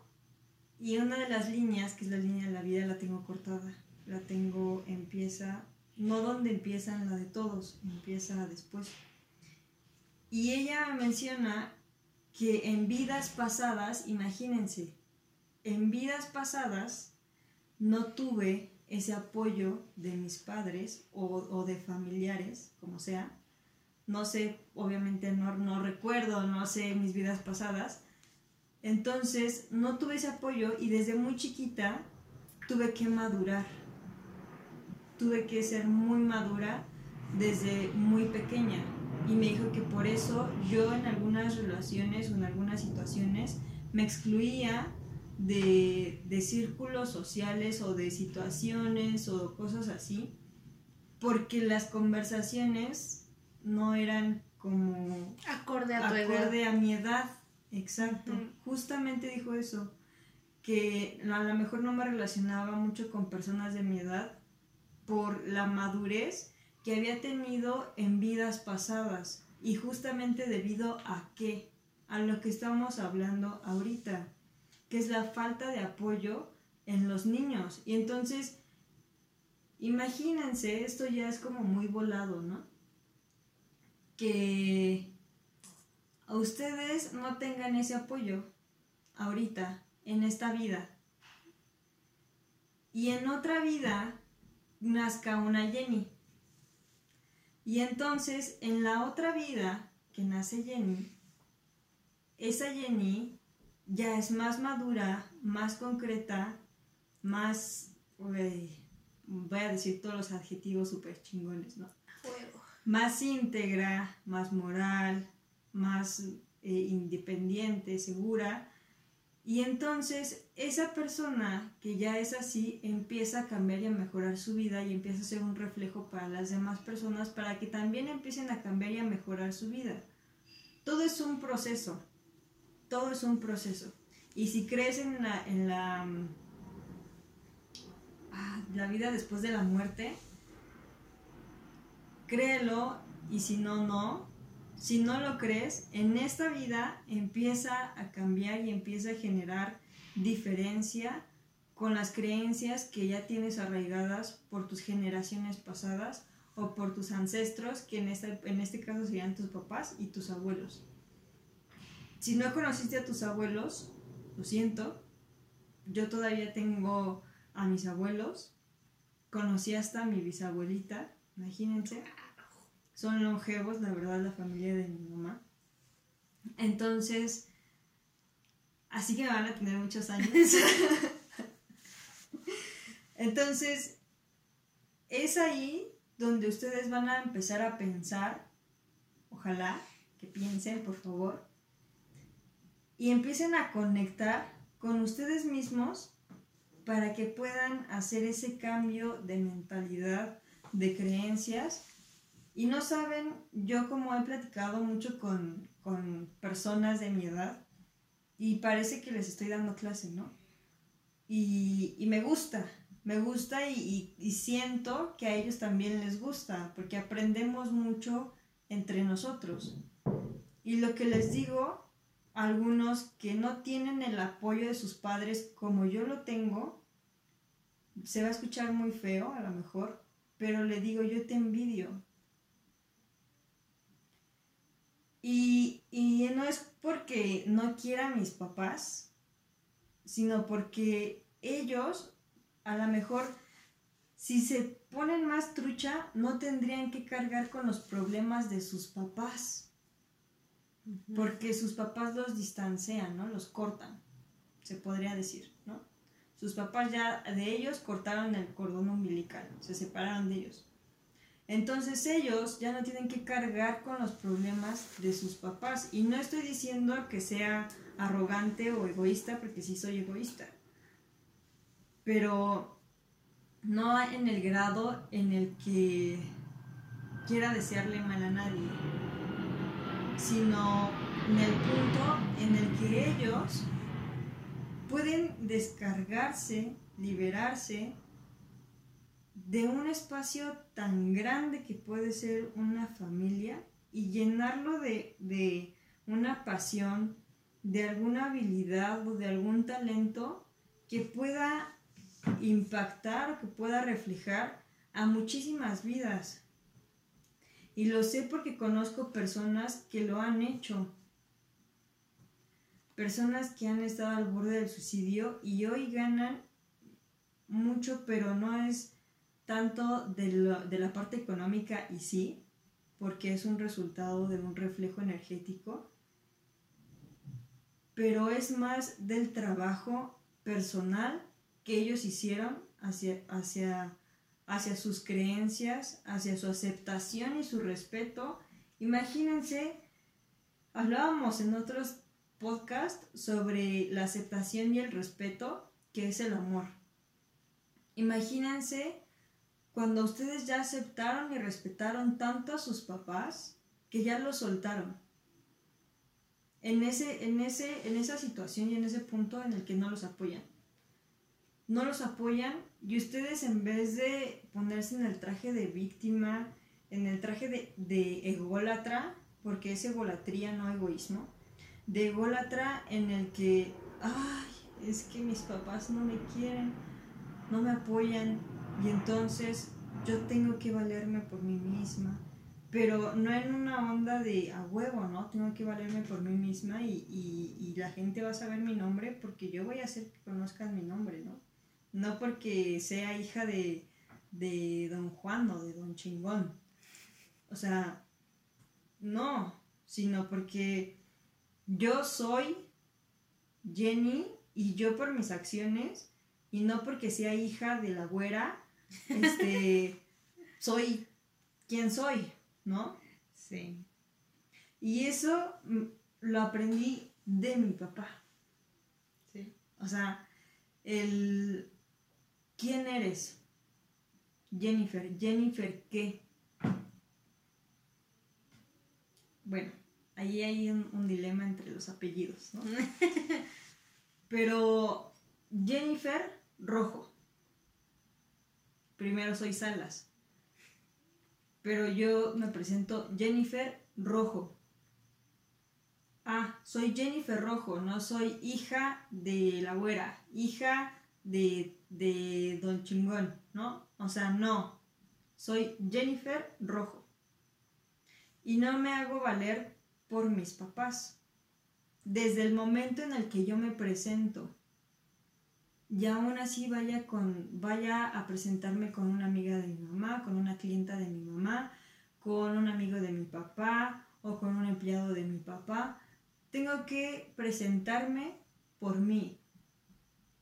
y una de las líneas, que es la línea de la vida, la tengo cortada. La tengo, empieza, no donde empieza en la de todos, empieza después. Y ella menciona que en vidas pasadas, imagínense, en vidas pasadas no tuve ese apoyo de mis padres o, de familiares, como sea. No sé, obviamente no, no recuerdo, no sé mis vidas pasadas. Entonces no tuve ese apoyo y desde muy chiquita tuve que madurar. Tuve que ser muy madura desde muy pequeña y me dijo que por eso yo en algunas relaciones o en algunas situaciones me excluía de, de círculos sociales o de situaciones o cosas así, porque las conversaciones no eran como acorde a, acorde a mi edad. Exacto. Justamente dijo eso, que a lo mejor no me relacionaba mucho con personas de mi edad por la madurez que había tenido en vidas pasadas y justamente debido a qué, a lo que estamos hablando ahorita, que es la falta de apoyo en los niños. Y entonces, imagínense, esto ya es como muy volado, ¿no? Que a ustedes no tengan ese apoyo ahorita, en esta vida. Y en otra vida nazca una Jenny y entonces, en la otra vida que nace Jenny, esa Jenny ya es más madura, más concreta, más, voy a decir todos los adjetivos súper chingones, ¿no? Más íntegra, más moral, más eh, independiente, segura, y entonces esa persona que ya es así empieza a cambiar y a mejorar su vida y empieza a ser un reflejo para las demás personas para que también empiecen a cambiar y a mejorar su vida. Todo es un proceso, todo es un proceso. Y si crees en la, en la, ah, la vida después de la muerte, créelo y si no, no, si no lo crees, en esta vida empieza a cambiar y empieza a generar diferencia con las creencias que ya tienes arraigadas por tus generaciones pasadas o por tus ancestros, que en este, en este caso serían tus papás y tus abuelos. Si no conociste a tus abuelos, lo siento, yo todavía tengo a mis abuelos, conocí hasta a mi bisabuelita, imagínense, son longevos, la verdad, la familia de mi mamá. Entonces, así que me van a tener muchos años. Entonces, es ahí donde ustedes van a empezar a pensar, ojalá que piensen, por favor, y empiecen a conectar con ustedes mismos para que puedan hacer ese cambio de mentalidad, de creencias. Y no saben, yo como he platicado mucho con, personas de mi edad, y parece que les estoy dando clase, ¿no? Y, y me gusta, me gusta y, siento que a ellos también les gusta, porque aprendemos mucho entre nosotros. Y lo que les digo, algunos que no tienen el apoyo de sus padres como yo lo tengo, se va a escuchar muy feo a lo mejor, pero le digo, yo te envidio. Y, y no es porque no quiera a mis papás, sino porque ellos a lo mejor si se ponen más trucha, no tendrían que cargar con los problemas de sus papás. Porque sus papás los distancian, ¿no? Los cortan, se podría decir, ¿no? Sus papás ya de ellos cortaron el cordón umbilical, se separaron de ellos. Entonces ellos ya no tienen que cargar con los problemas de sus papás. Y no estoy diciendo que sea arrogante o egoísta, porque sí soy egoísta pero no en el grado en el que quiera desearle mal a nadie, sino en el punto en el que ellos pueden descargarse, liberarse de un espacio tan grande que puede ser una familia y llenarlo de, de una pasión, de alguna habilidad o de algún talento que pueda impactar que pueda reflejar a muchísimas vidas. Y lo sé porque conozco personas que lo han hecho. Personas que han estado al borde del suicidio y hoy ganan mucho, pero no es tanto de, la parte económica y sí, porque es un resultado de un reflejo energético, pero es más del trabajo personal que ellos hicieron hacia, hacia sus creencias, hacia su aceptación y su respeto. Imagínense, hablábamos en otros podcasts sobre la aceptación y el respeto, que es el amor. Imagínense cuando ustedes ya aceptaron y respetaron tanto a sus papás que ya los soltaron. En, ese, en, ese, en esa situación y en ese punto en el que no los apoyan no los apoyan y ustedes en vez de ponerse en el traje de víctima, en el traje de, de ególatra, porque es egolatría, no egoísmo, de ególatra en el que, ay, es que mis papás no me quieren, no me apoyan y entonces yo tengo que valerme por mí misma. Pero no en una onda de a huevo, ¿no? Tengo que valerme por mí misma y, y la gente va a saber mi nombre porque yo voy a hacer que conozcan mi nombre, ¿no? No porque sea hija de, de don Juan o de don Chingón. O sea, no, sino porque yo soy Jenny y yo por mis acciones y no porque sea hija de la güera, este, soy quien soy, ¿no? Sí. Y eso lo aprendí de mi papá. Sí. O sea, el ¿Quién eres? Jennifer. Jennifer, ¿qué? Bueno, ahí hay un, dilema entre los apellidos, ¿no? Pero Jennifer Rojo. Primero soy Salas. Pero yo me presento Jennifer Rojo. soy Jennifer Rojo, no soy hija de la güera, hija de, de Don Chingón, ¿no? O sea, no, soy Jennifer Rojo. Y no me hago valer por mis papás. Desde el momento en el que yo me presento, y aún así vaya, con, vaya a presentarme con una amiga de mi mamá, con una clienta de mi mamá, con un amigo de mi papá o con un empleado de mi papá, tengo que presentarme por mí,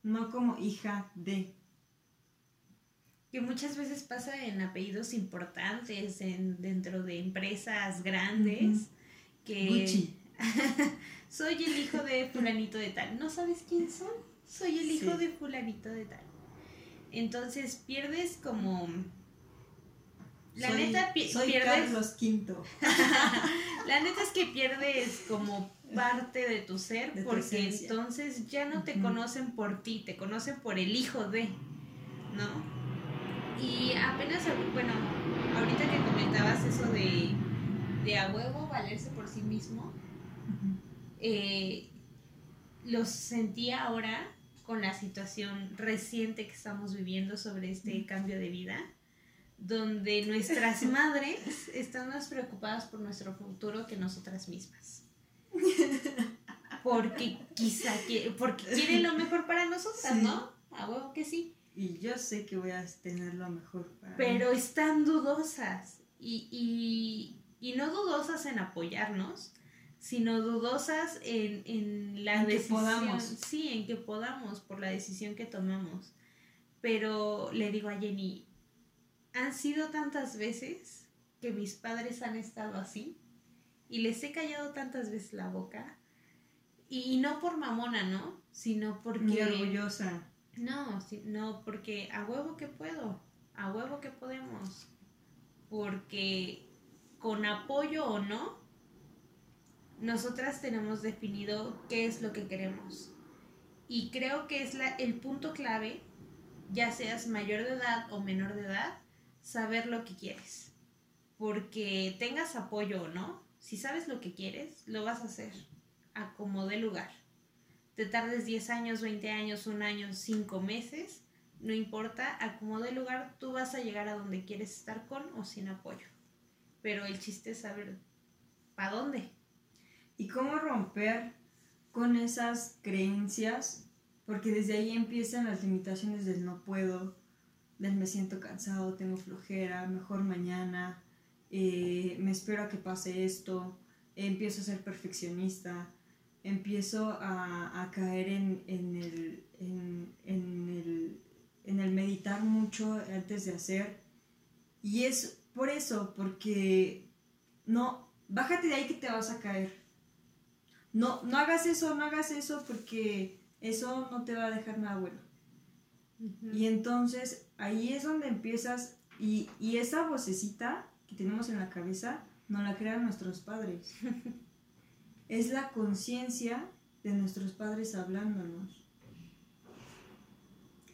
no como hija de. Que muchas veces pasa en apellidos importantes, en, dentro de empresas grandes, que soy el hijo de fulanito de tal. ¿No sabes quién soy? Soy el hijo de fulanito de tal. Entonces pierdes como... La neta soy pierdes... Carlos V. la neta es que pierdes como parte de tu ser, porque entonces ya no te conocen por ti, te conocen por el hijo de, ¿no? Y apenas, bueno, ahorita que comentabas eso de, de a huevo valerse por sí mismo, eh, lo sentía ahora con la situación reciente que estamos viviendo sobre este cambio de vida donde nuestras madres están más preocupadas por nuestro futuro que nosotras mismas porque quizá porque quieren lo mejor para nosotras, ¿no? A huevo que sí. Y yo sé que voy a tener lo mejor para Pero están dudosas y, y, no dudosas en apoyarnos, sino dudosas en, en la decisión. Que podamos. Sí, en que podamos por la decisión que tomamos. Pero le digo a Jenny, han sido tantas veces que mis padres han estado así y les he callado tantas veces la boca. Y no por mamona, ¿no? Sino porque... Muy orgullosa. No, no, porque a huevo que puedo, a huevo que podemos. Porque con apoyo o no, nosotras tenemos definido qué es lo que queremos. Y creo que es la, el punto clave, ya seas mayor de edad o menor de edad, saber lo que quieres. Porque tengas apoyo o no, si sabes lo que quieres, lo vas a hacer a como lugar. Te tardes 10 años, 20 años, un año, 5 meses, no importa, a como lugar, tú vas a llegar a donde quieres estar con o sin apoyo. Pero el chiste es saber para dónde. Y cómo romper con esas creencias, porque desde ahí empiezan las limitaciones del no puedo, del me siento cansado, tengo flojera, mejor mañana, eh, me espero a que pase esto, empiezo a ser perfeccionista, empiezo a, caer en, el, en, el, en el meditar mucho antes de hacer. Y es por eso, porque no, bájate de ahí que te vas a caer. No, no hagas eso, no hagas eso porque eso no te va a dejar nada bueno. Y entonces ahí es donde empiezas y, y esa vocecita que tenemos en la cabeza no la crean nuestros padres. es la conciencia de nuestros padres hablándonos.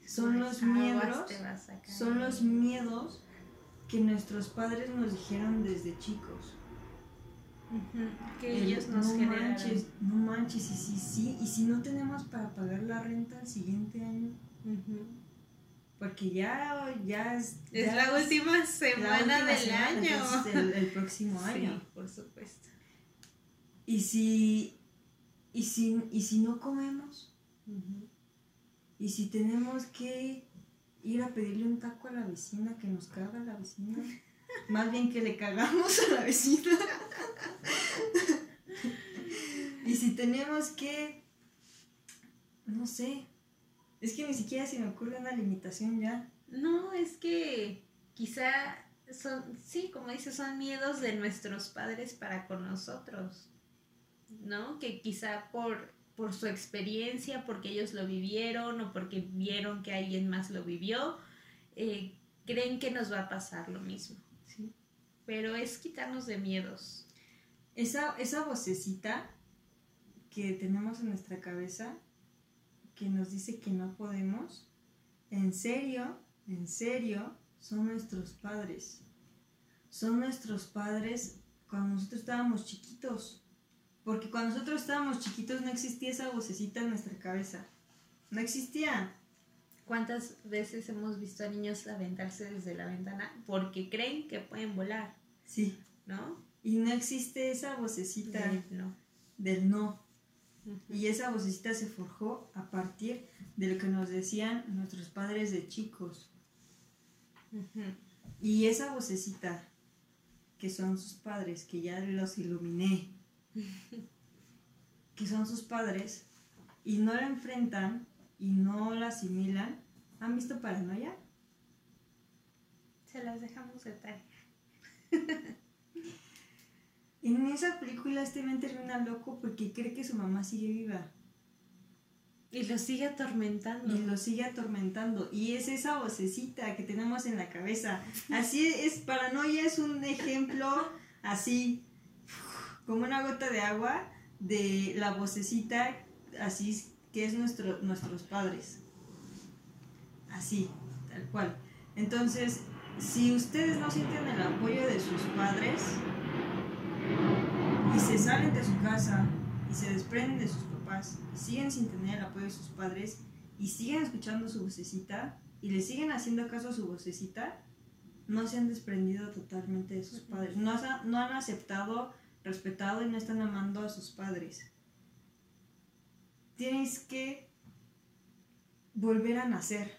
Son los miedos, son los miedos que nuestros padres nos dijeron desde chicos. Que ellos nos no manches, no manches, y si, y si no tenemos para pagar la renta el siguiente año porque ya, ya es... es la última semana del año. El, próximo año. Sí, por supuesto. ¿Y si, y si, y si no comemos? ¿Y si tenemos que ir a pedirle un taco a la vecina que nos caga la vecina? Más bien que le cagamos a la vecina. y si tenemos que, no sé, es que ni siquiera se me ocurre una limitación ya. No, es que quizá son, sí, como dices, son miedos de nuestros padres para con nosotros, ¿no? Que quizá por, por su experiencia, porque ellos lo vivieron o porque vieron que alguien más lo vivió, eh, creen que nos va a pasar lo mismo. ¿sí? Pero es quitarnos de miedos. Esa, esa vocecita que tenemos en nuestra cabeza que nos dice que no podemos, en serio, en serio, son nuestros padres. Son nuestros padres cuando nosotros estábamos chiquitos. Porque cuando nosotros estábamos chiquitos no existía esa vocecita en nuestra cabeza. No existía. ¿Cuántas veces hemos visto a niños aventarse desde la ventana porque creen que pueden volar? Sí. ¿No? Y no existe esa vocecita Del no. del no. Y esa vocecita se forjó a partir de lo que nos decían nuestros padres de chicos. Y esa vocecita, que son sus padres, que ya los iluminé, que son sus padres, y no la enfrentan y no la asimilan, ¿han visto paranoia? Se las dejamos de tarea. En esa película este men termina loco porque cree que su mamá sigue viva Y lo sigue atormentando. y lo sigue atormentando. Y es esa vocecita que tenemos en la cabeza. Así es, paranoia es un ejemplo así, como una gota de agua, de la vocecita así que es nuestro, nuestros padres. Así, tal cual. Entonces, si ustedes no sienten el apoyo de sus padres y se salen de su casa y se desprenden de sus papás y siguen sin tener el apoyo de sus padres y siguen escuchando su vocecita y le siguen haciendo caso a su vocecita, no se han desprendido totalmente de sus padres. No, no han aceptado, respetado y no están amando a sus padres. Tienes que volver a nacer.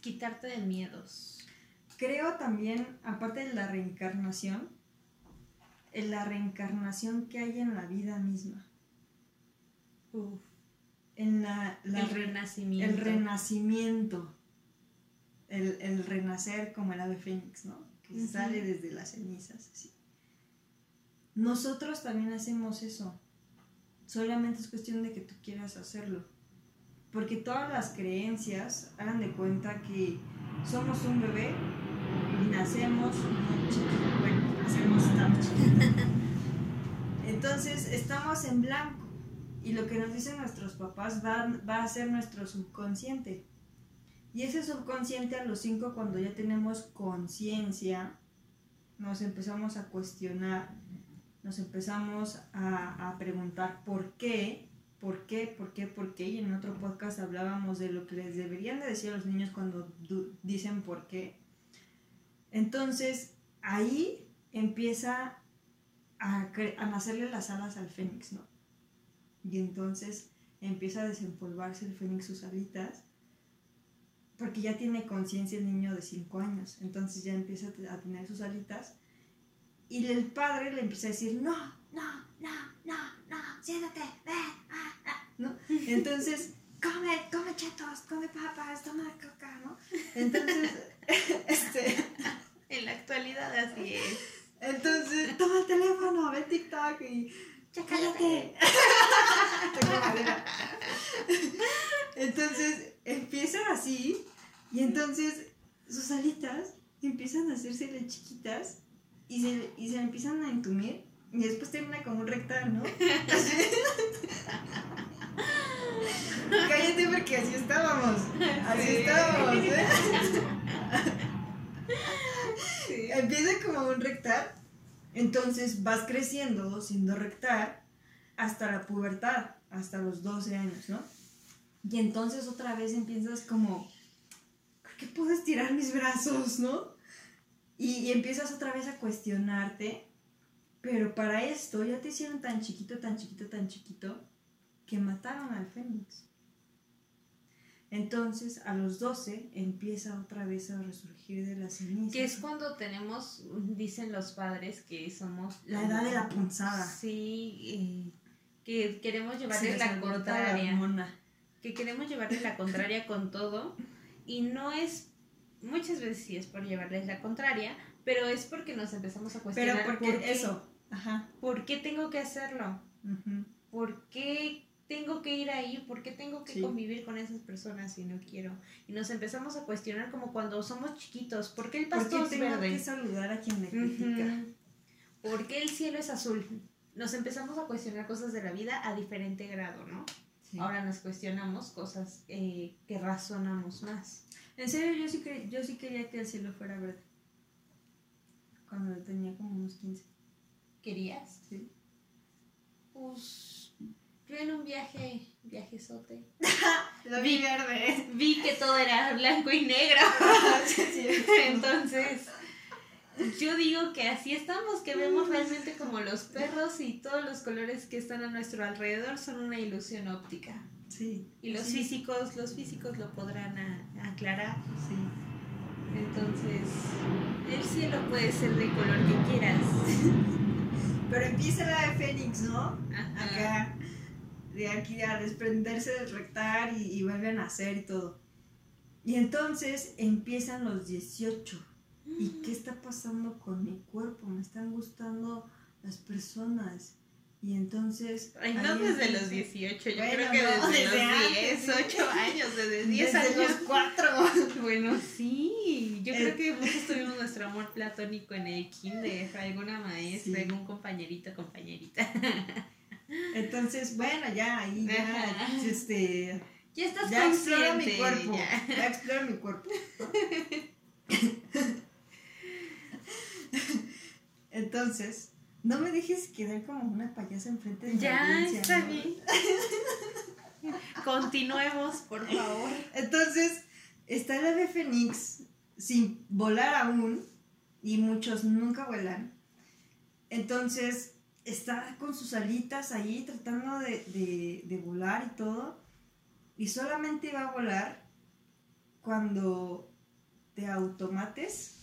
Quitarte de miedos. Creo también, aparte de la reencarnación, en la reencarnación que hay en la vida misma. Uf. En la, la el re- renacimiento. el renacimiento. El, el renacer como el ave fénix, ¿no? Que sale desde las cenizas, así. Nosotros también hacemos eso. Solamente es cuestión de que tú quieras hacerlo. Porque todas las creencias hagan de cuenta que somos un bebé y nacemos chiquito. Entonces estamos en blanco y lo que nos dicen nuestros papás va, va a ser nuestro subconsciente. Y ese subconsciente a los cinco cuando ya tenemos conciencia, nos empezamos a cuestionar, nos empezamos a, a preguntar por qué, por qué, por qué, por qué. Y en otro podcast hablábamos de lo que les deberían de decir a los niños cuando dicen por qué. Entonces ahí empieza a, a nacerle las alas al fénix, ¿no? Y entonces empieza a desempolvarse el fénix sus alitas, porque ya tiene conciencia el niño de 5 años, entonces ya empieza a te- a tener sus alitas, y el padre le empieza a decir, no, no, no, no, no, siéntate, ven, ah, ah", ¿no? Entonces, come, come chetos, come papas, toma coca, ¿no? Entonces, este... En la actualidad así es. Entonces, toma el teléfono, ve TikTok y. ¡Ya cállate! Entonces, empieza así, y entonces sus alitas empiezan a hacérsele chiquitas y se, y se empiezan a entumir, y después termina como un rectal, ¿no? Cállate porque así estábamos. Así Sí. estábamos, ¿eh? Empieza como un rectal, entonces vas creciendo siendo rectal hasta la pubertad, hasta los 12 años, ¿no? Y entonces otra vez empiezas como, ¿por qué puedo estirar mis brazos, no? Y, y empiezas otra vez a cuestionarte, pero para esto ya te hicieron tan chiquito, tan chiquito, tan chiquito, que mataron al fénix. Entonces, a los 12 empieza otra vez a resurgir de las cenizas. Que es cuando tenemos, dicen los padres, que somos... La edad de la punzada. Sí, eh, que queremos Se llevarle les la la contraria. hormona. que queremos llevarles la contraria con todo y no es muchas veces sí es por llevarles la contraria pero es porque nos empezamos a Pero cuestionar porque por qué, eso. Ajá. por qué tengo que hacerlo ujú. por qué tengo que ir ahí por qué tengo que Sí. convivir con esas personas si no quiero y nos empezamos a cuestionar como cuando somos chiquitos por qué el ¿Por pasto qué es tengo verde que saludar a quien me critica? ¿Por qué el cielo es azul? Nos empezamos a cuestionar cosas de la vida a diferente grado, ¿no? Sí. Ahora nos cuestionamos cosas eh, que razonamos más. En serio, yo sí, cre- yo sí quería que el cielo fuera verde. Cuando tenía como unos 15. ¿Querías? Sí. Pues en un viaje, viajezote, Lo vi verde. vi que todo era blanco y negro. Entonces, yo digo que así estamos, que vemos realmente como los perros y todos los colores que están a nuestro alrededor son una ilusión óptica. Sí. Y los Sí. físicos, los físicos lo podrán a- aclarar. Sí. Entonces, el cielo puede ser de color que quieras. Pero empieza la de Fénix, ¿no? Ajá. Acá, de aquí a desprenderse del rectar y, y vuelve a nacer y todo. Y entonces empiezan los 18. ¿Y qué está pasando con mi cuerpo? Me están gustando las personas. Y entonces... Ay, no desde empieza- los 18, yo Bueno, creo que no, desde, desde los antes, 10, sí. 8 años, desde 10 Desde años. los cuatro. Bueno, sí, yo Eh. creo que muchos tuvimos nuestro amor platónico en el kinder, alguna maestra, Sí. algún compañerito, compañerita. Entonces, bueno, ya ahí ya, este, Ya estás ya exploro mi cuerpo. ya. Ya exploro mi cuerpo. Entonces, no me dejes quedar como una payasa enfrente de la Ya, está ¿no? bien. Continuemos, por favor. Entonces, está el ave fénix sin volar aún, y muchos nunca vuelan. Entonces, está con sus alitas ahí tratando de, de- de volar y todo, y solamente va a volar cuando te automates,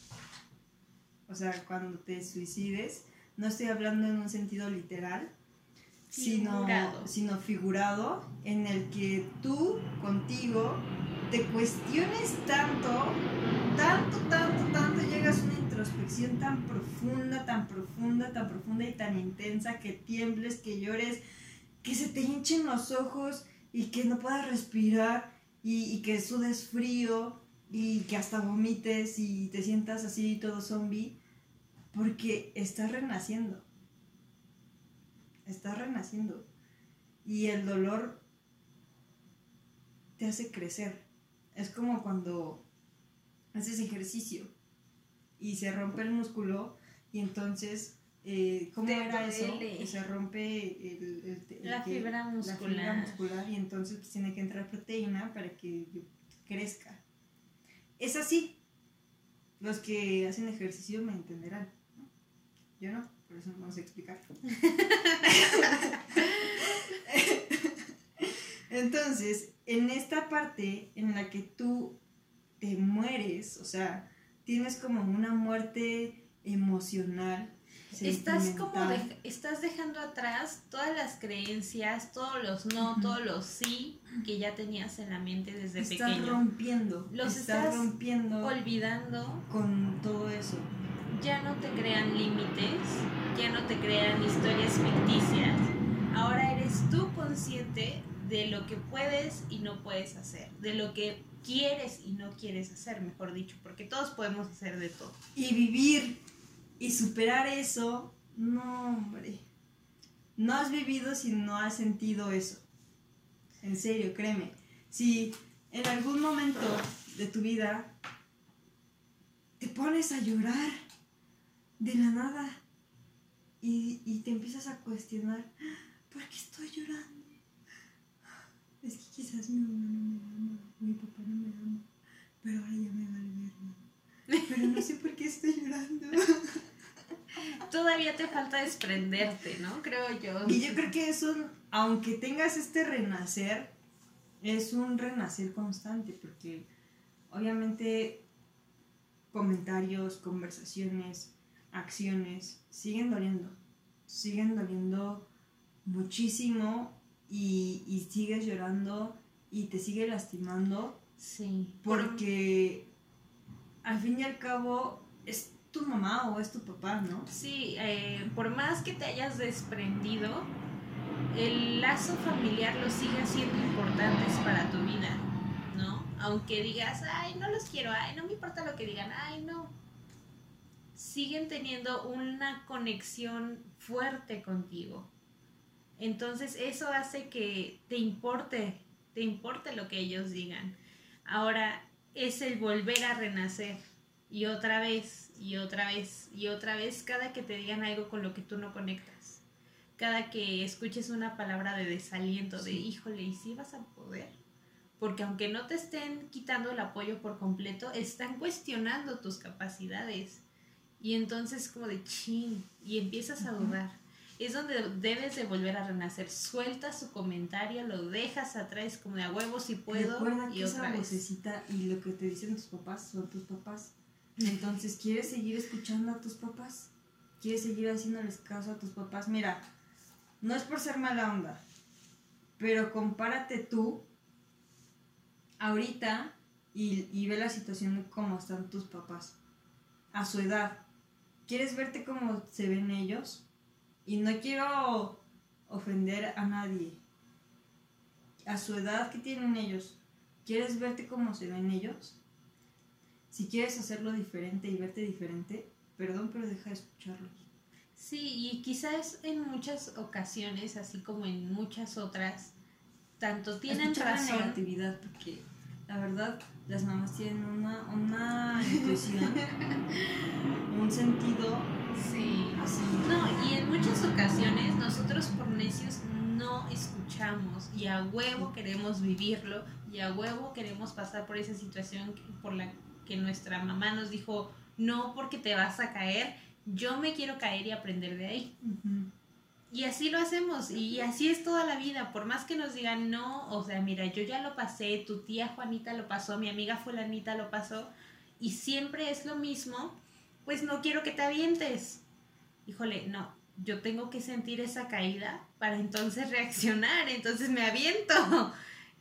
o sea, cuando te suicides. No estoy hablando en un sentido literal, Figurado. sino, sino figurado, en el que tú contigo te cuestiones tanto, tanto, tanto, tanto, llegas a una introspección tan profunda, tan profunda, tan profunda y tan intensa que tiembles, que llores, que se te hinchen los ojos y que no puedas respirar y, y que sudes frío y que hasta vomites y te sientas así todo zombie porque estás renaciendo. Estás renaciendo. Y el dolor te hace crecer. Es como cuando haces ejercicio y se rompe el músculo y entonces, eh, ¿cómo Te era eso? Que se rompe el, el- el La que- fibra la fibra muscular. y entonces pues, tiene que entrar proteína para que crezca. Es así. Los que hacen ejercicio me entenderán. ¿no? Yo no, por eso no a explicar. Entonces, en esta parte en la que tú te mueres, o sea, tienes como una muerte emocional. Estás como dej- estás dejando atrás todas las creencias, todos los no, todos los sí que ya tenías en la mente desde estás pequeño. rompiendo, Los estás, estás rompiendo Olvidando, con todo eso. ya no te crean límites, ya no te crean historias ficticias. Ahora eres tú consciente de lo que puedes y no puedes hacer, de lo que quieres y no quieres hacer, mejor dicho, porque todos podemos hacer de todo. Y vivir y superar eso, no, hombre. No has vivido si no has sentido eso. En serio, créeme. Si en algún momento de tu vida te pones a llorar de la nada y, y te empiezas a cuestionar, ¿por qué estoy llorando? Quizás mi mamá no me ama, mi papá no me ama, pero ahora ya me vale verga. Pero no sé por qué estoy llorando. Todavía te falta desprenderte, ¿no? Creo yo. Y yo creo que es un, aunque tengas este renacer, es un renacer constante, porque obviamente comentarios, conversaciones, acciones siguen doliendo, siguen doliendo muchísimo y, y sigues llorando y te sigue lastimando Sí. Por- porque al fin y al cabo es tu mamá o es tu papá, ¿no? Sí, eh, por más que te hayas desprendido, el lazo familiar lo sigue siendo importantes para tu vida, ¿no? Aunque digas, ay, no los quiero, ay, no me importa lo que digan, ay, no. Siguen teniendo una conexión fuerte contigo. Entonces eso hace que te importe, te importe lo que ellos digan. Ahora es el volver a renacer y otra vez y otra vez y otra vez cada que te digan algo con lo que tú no conectas. cada que escuches una palabra de desaliento, de híjole, ¿y si vas a poder? Porque aunque no te estén quitando el apoyo por completo, están cuestionando tus capacidades. Y entonces como de chin, y empiezas a dudar. Es donde debes de volver a renacer. Sueltas su comentario, lo dejas atrás como de a huevo si puedo. Recuerda que esa vocecita y lo que te dicen tus papás son tus papás. Entonces, ¿quieres seguir escuchando a tus papás? ¿Quieres seguir haciéndoles caso a tus papás? Mira, no es por ser mala onda, pero compárate tú ahorita y, y ve la situación como están tus papás a su edad. ¿Quieres verte como se ven ellos? Y no quiero ofender a nadie. A su edad que tienen ellos, ¿quieres verte como se ven ellos? Si quieres hacerlo diferente y verte diferente, perdón, pero deja de escucharlos. Sí, y quizás en muchas ocasiones, así como en muchas otras, tanto tienen razón. La negatividad, porque la verdad, las mamás tienen una, una intuición, un sentido. Sí. No, y en muchas ocasiones nosotros por necios no escuchamos y a huevo queremos vivirlo y a huevo queremos pasar por esa situación por la que nuestra mamá nos dijo, no porque te vas a caer, yo me quiero caer y aprender de ahí. Y así lo hacemos y así es toda la vida, por más que nos digan no, o sea, mira, yo ya lo pasé, tu tía Juanita lo pasó, mi amiga fulanita lo pasó y siempre es lo mismo, pues no quiero que te avientes. Híjole, no, yo tengo que sentir esa caída para entonces reaccionar, entonces me aviento.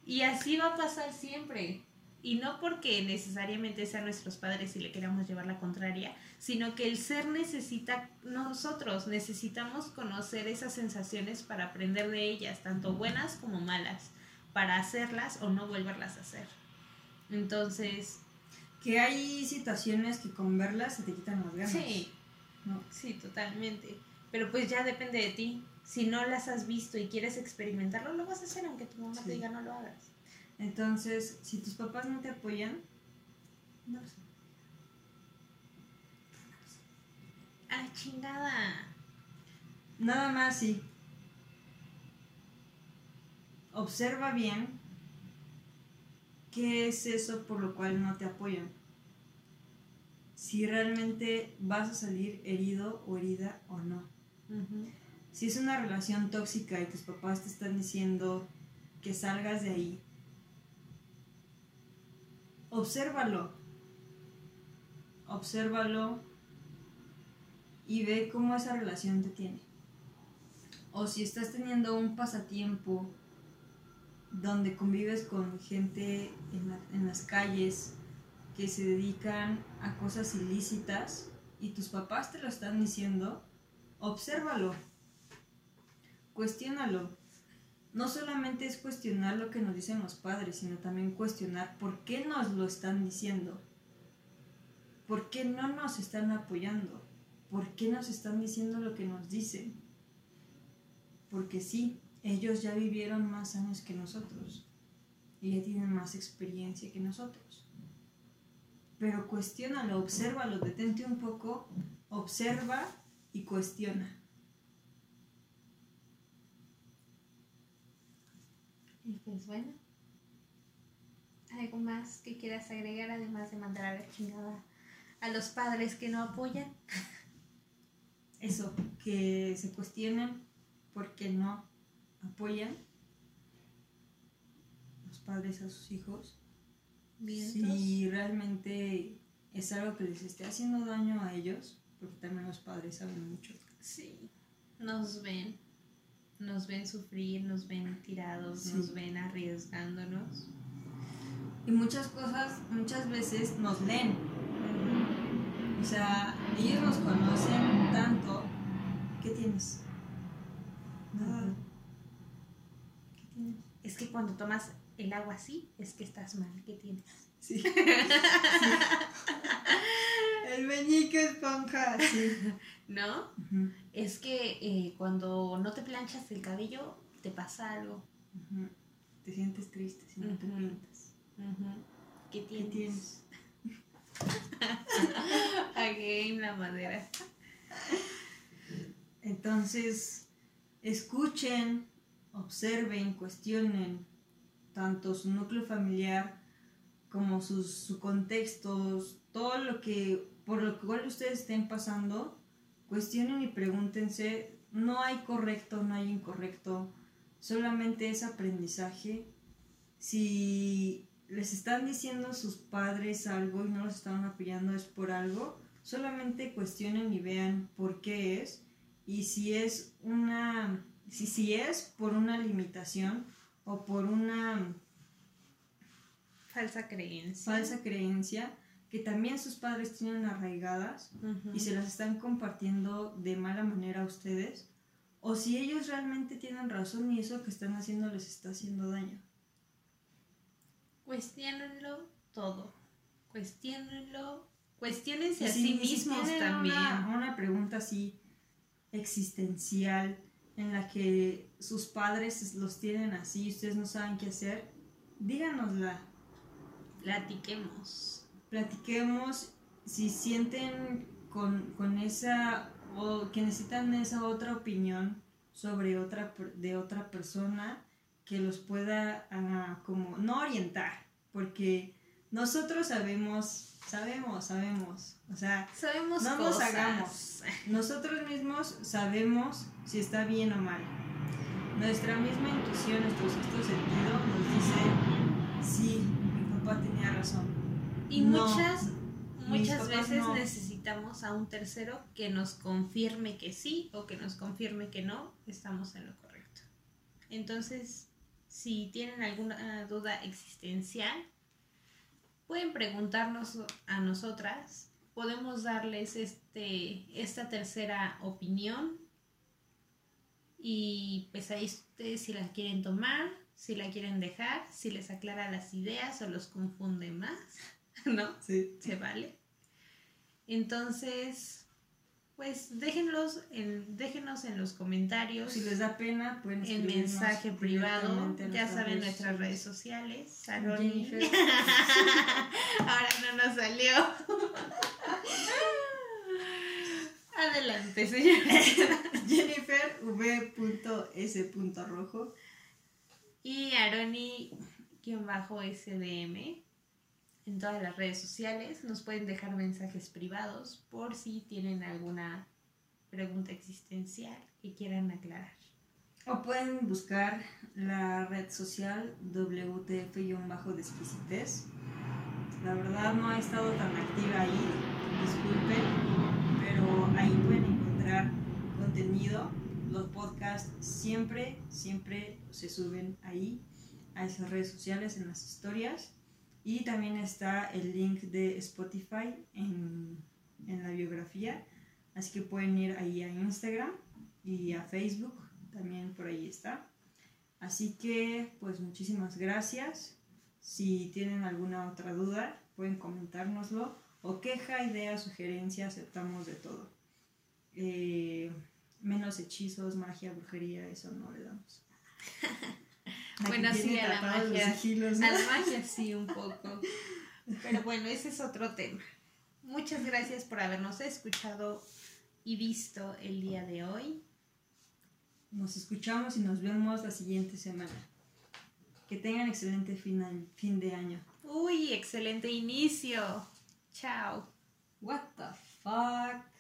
Y así va a pasar siempre. Y no porque necesariamente sean nuestros padres y le queramos llevar la contraria, sino que el ser necesita, nosotros necesitamos conocer esas sensaciones para aprender de ellas, tanto buenas como malas, para hacerlas o no volverlas a hacer. Entonces... Que hay situaciones que con verlas se te quitan las ganas. Sí, sí, totalmente. Pero pues ya depende de ti. Si no las has visto y quieres experimentarlo, lo vas a hacer aunque tu mamá te diga no lo hagas. Entonces, si tus papás no te apoyan, no lo sé. ¡Ah, chingada! Nada más sí. Observa bien qué es eso por lo cual no te apoyan. Si realmente vas a salir herido o herida o no. Si es una relación tóxica y tus papás te están diciendo que salgas de ahí, obsérvalo. Obsérvalo y ve cómo esa relación te tiene. O si estás teniendo un pasatiempo donde convives con gente en, las calles que se dedican a cosas ilícitas y tus papás te lo están diciendo, obsérvalo, cuestiónalo no solamente es cuestionar lo que nos dicen los padres, sino también cuestionar por qué nos lo están diciendo, por qué no nos están apoyando, por qué nos están diciendo lo que nos dicen. Porque sí, ellos ya vivieron más años que nosotros y ya tienen más experiencia que nosotros. Pero cuestiónalo, obsérvalo, detente un poco, observa y cuestiona. Y pues bueno, ¿algo más que quieras agregar además de mandar a la chingada a los padres que no apoyan? Eso, que se cuestionen por qué no apoyan los padres a sus hijos. Si realmente es algo que les esté haciendo daño a ellos, porque también los padres saben mucho. Sí, nos ven nos ven sufrir, nos ven tirados, nos ven arriesgándonos. Y muchas cosas, muchas veces nos leen. O sea, ellos nos conocen tanto. ¿Qué tienes? Nada. ¿Qué tienes? Es que cuando tomas el agua así, es que estás mal. ¿Qué tienes? Sí. El meñique esponja, sí. ¿No? Es que eh, cuando no te planchas el cabello, te pasa algo. Te sientes triste si no te plantas. ¿Qué tienes? ¿Qué la madera. Entonces, escuchen, observen, cuestionen tanto su núcleo familiar como sus su contextos, todo lo que por lo cual ustedes estén pasando, cuestionen y pregúntense, no hay correcto, no hay incorrecto, solamente es aprendizaje. Si les están diciendo sus padres algo y no los están apoyando es por algo, solamente cuestionen y vean por qué es y si es una si, si es por una limitación o por una falsa creencia. Falsa creencia que también sus padres tienen arraigadas y se las están compartiendo de mala manera a ustedes, o si ellos realmente tienen razón y eso que están haciendo les está haciendo daño. Cuestiónenlo todo. Cuestiónenlo. Cuestiónense a sí mismos también. Una, pregunta así existencial en la que sus padres los tienen así y ustedes no saben qué hacer, díganosla. Platiquemos. Platiquemos si sienten con, esa o que necesitan esa otra opinión sobre otra de otra persona que los pueda como no orientar porque nosotros sabemos sabemos sabemos o sea sabemos no nos hagamos. Nosotros mismos sabemos si está bien o mal nuestra misma intuición nuestro sexto sentido nos dice sí mi papá tenía razón y muchas, muchas veces necesitamos a un tercero que nos confirme que sí o que nos confirme que no estamos en lo correcto. Entonces, si tienen alguna duda existencial, pueden preguntarnos a nosotras, podemos darles este, esta tercera opinión y pues ahí ustedes si la quieren tomar, si la quieren dejar, si les aclara las ideas o los confunde más. ¿no? Sí. Se vale. Entonces, pues déjenlos en, déjenos en los comentarios. Si les da pena, pueden En mensaje privado. Ya saben nuestras redes sociales. Ahora no nos salió. Adelante, señora. Jennifer V.S. rojo. Y Aroni-SDM en todas las redes sociales. Nos pueden dejar mensajes privados por si tienen alguna pregunta existencial que quieran aclarar. O pueden buscar la red social WTF-Desquisites. La verdad no ha estado tan activa ahí, disculpen, pero ahí pueden encontrar contenido. Los podcasts siempre, siempre se suben ahí, a esas redes sociales, en las historias. Y también está el link de Spotify en, la biografía. Así que pueden ir ahí a Instagram y a Facebook. También por ahí está. Así que pues muchísimas gracias. Si tienen alguna otra duda, pueden comentárnoslo. O queja, idea, sugerencia, aceptamos de todo. Eh, menos hechizos, magia, brujería, eso no le damos. bueno, sí, a la magia. A la magia sí, un poco. Pero bueno, ese es otro tema. Muchas gracias por habernos escuchado y visto el día de hoy. Nos escuchamos y nos vemos la siguiente semana. Que tengan excelente final, fin de año. Uy, excelente inicio. Chao. What the fuck?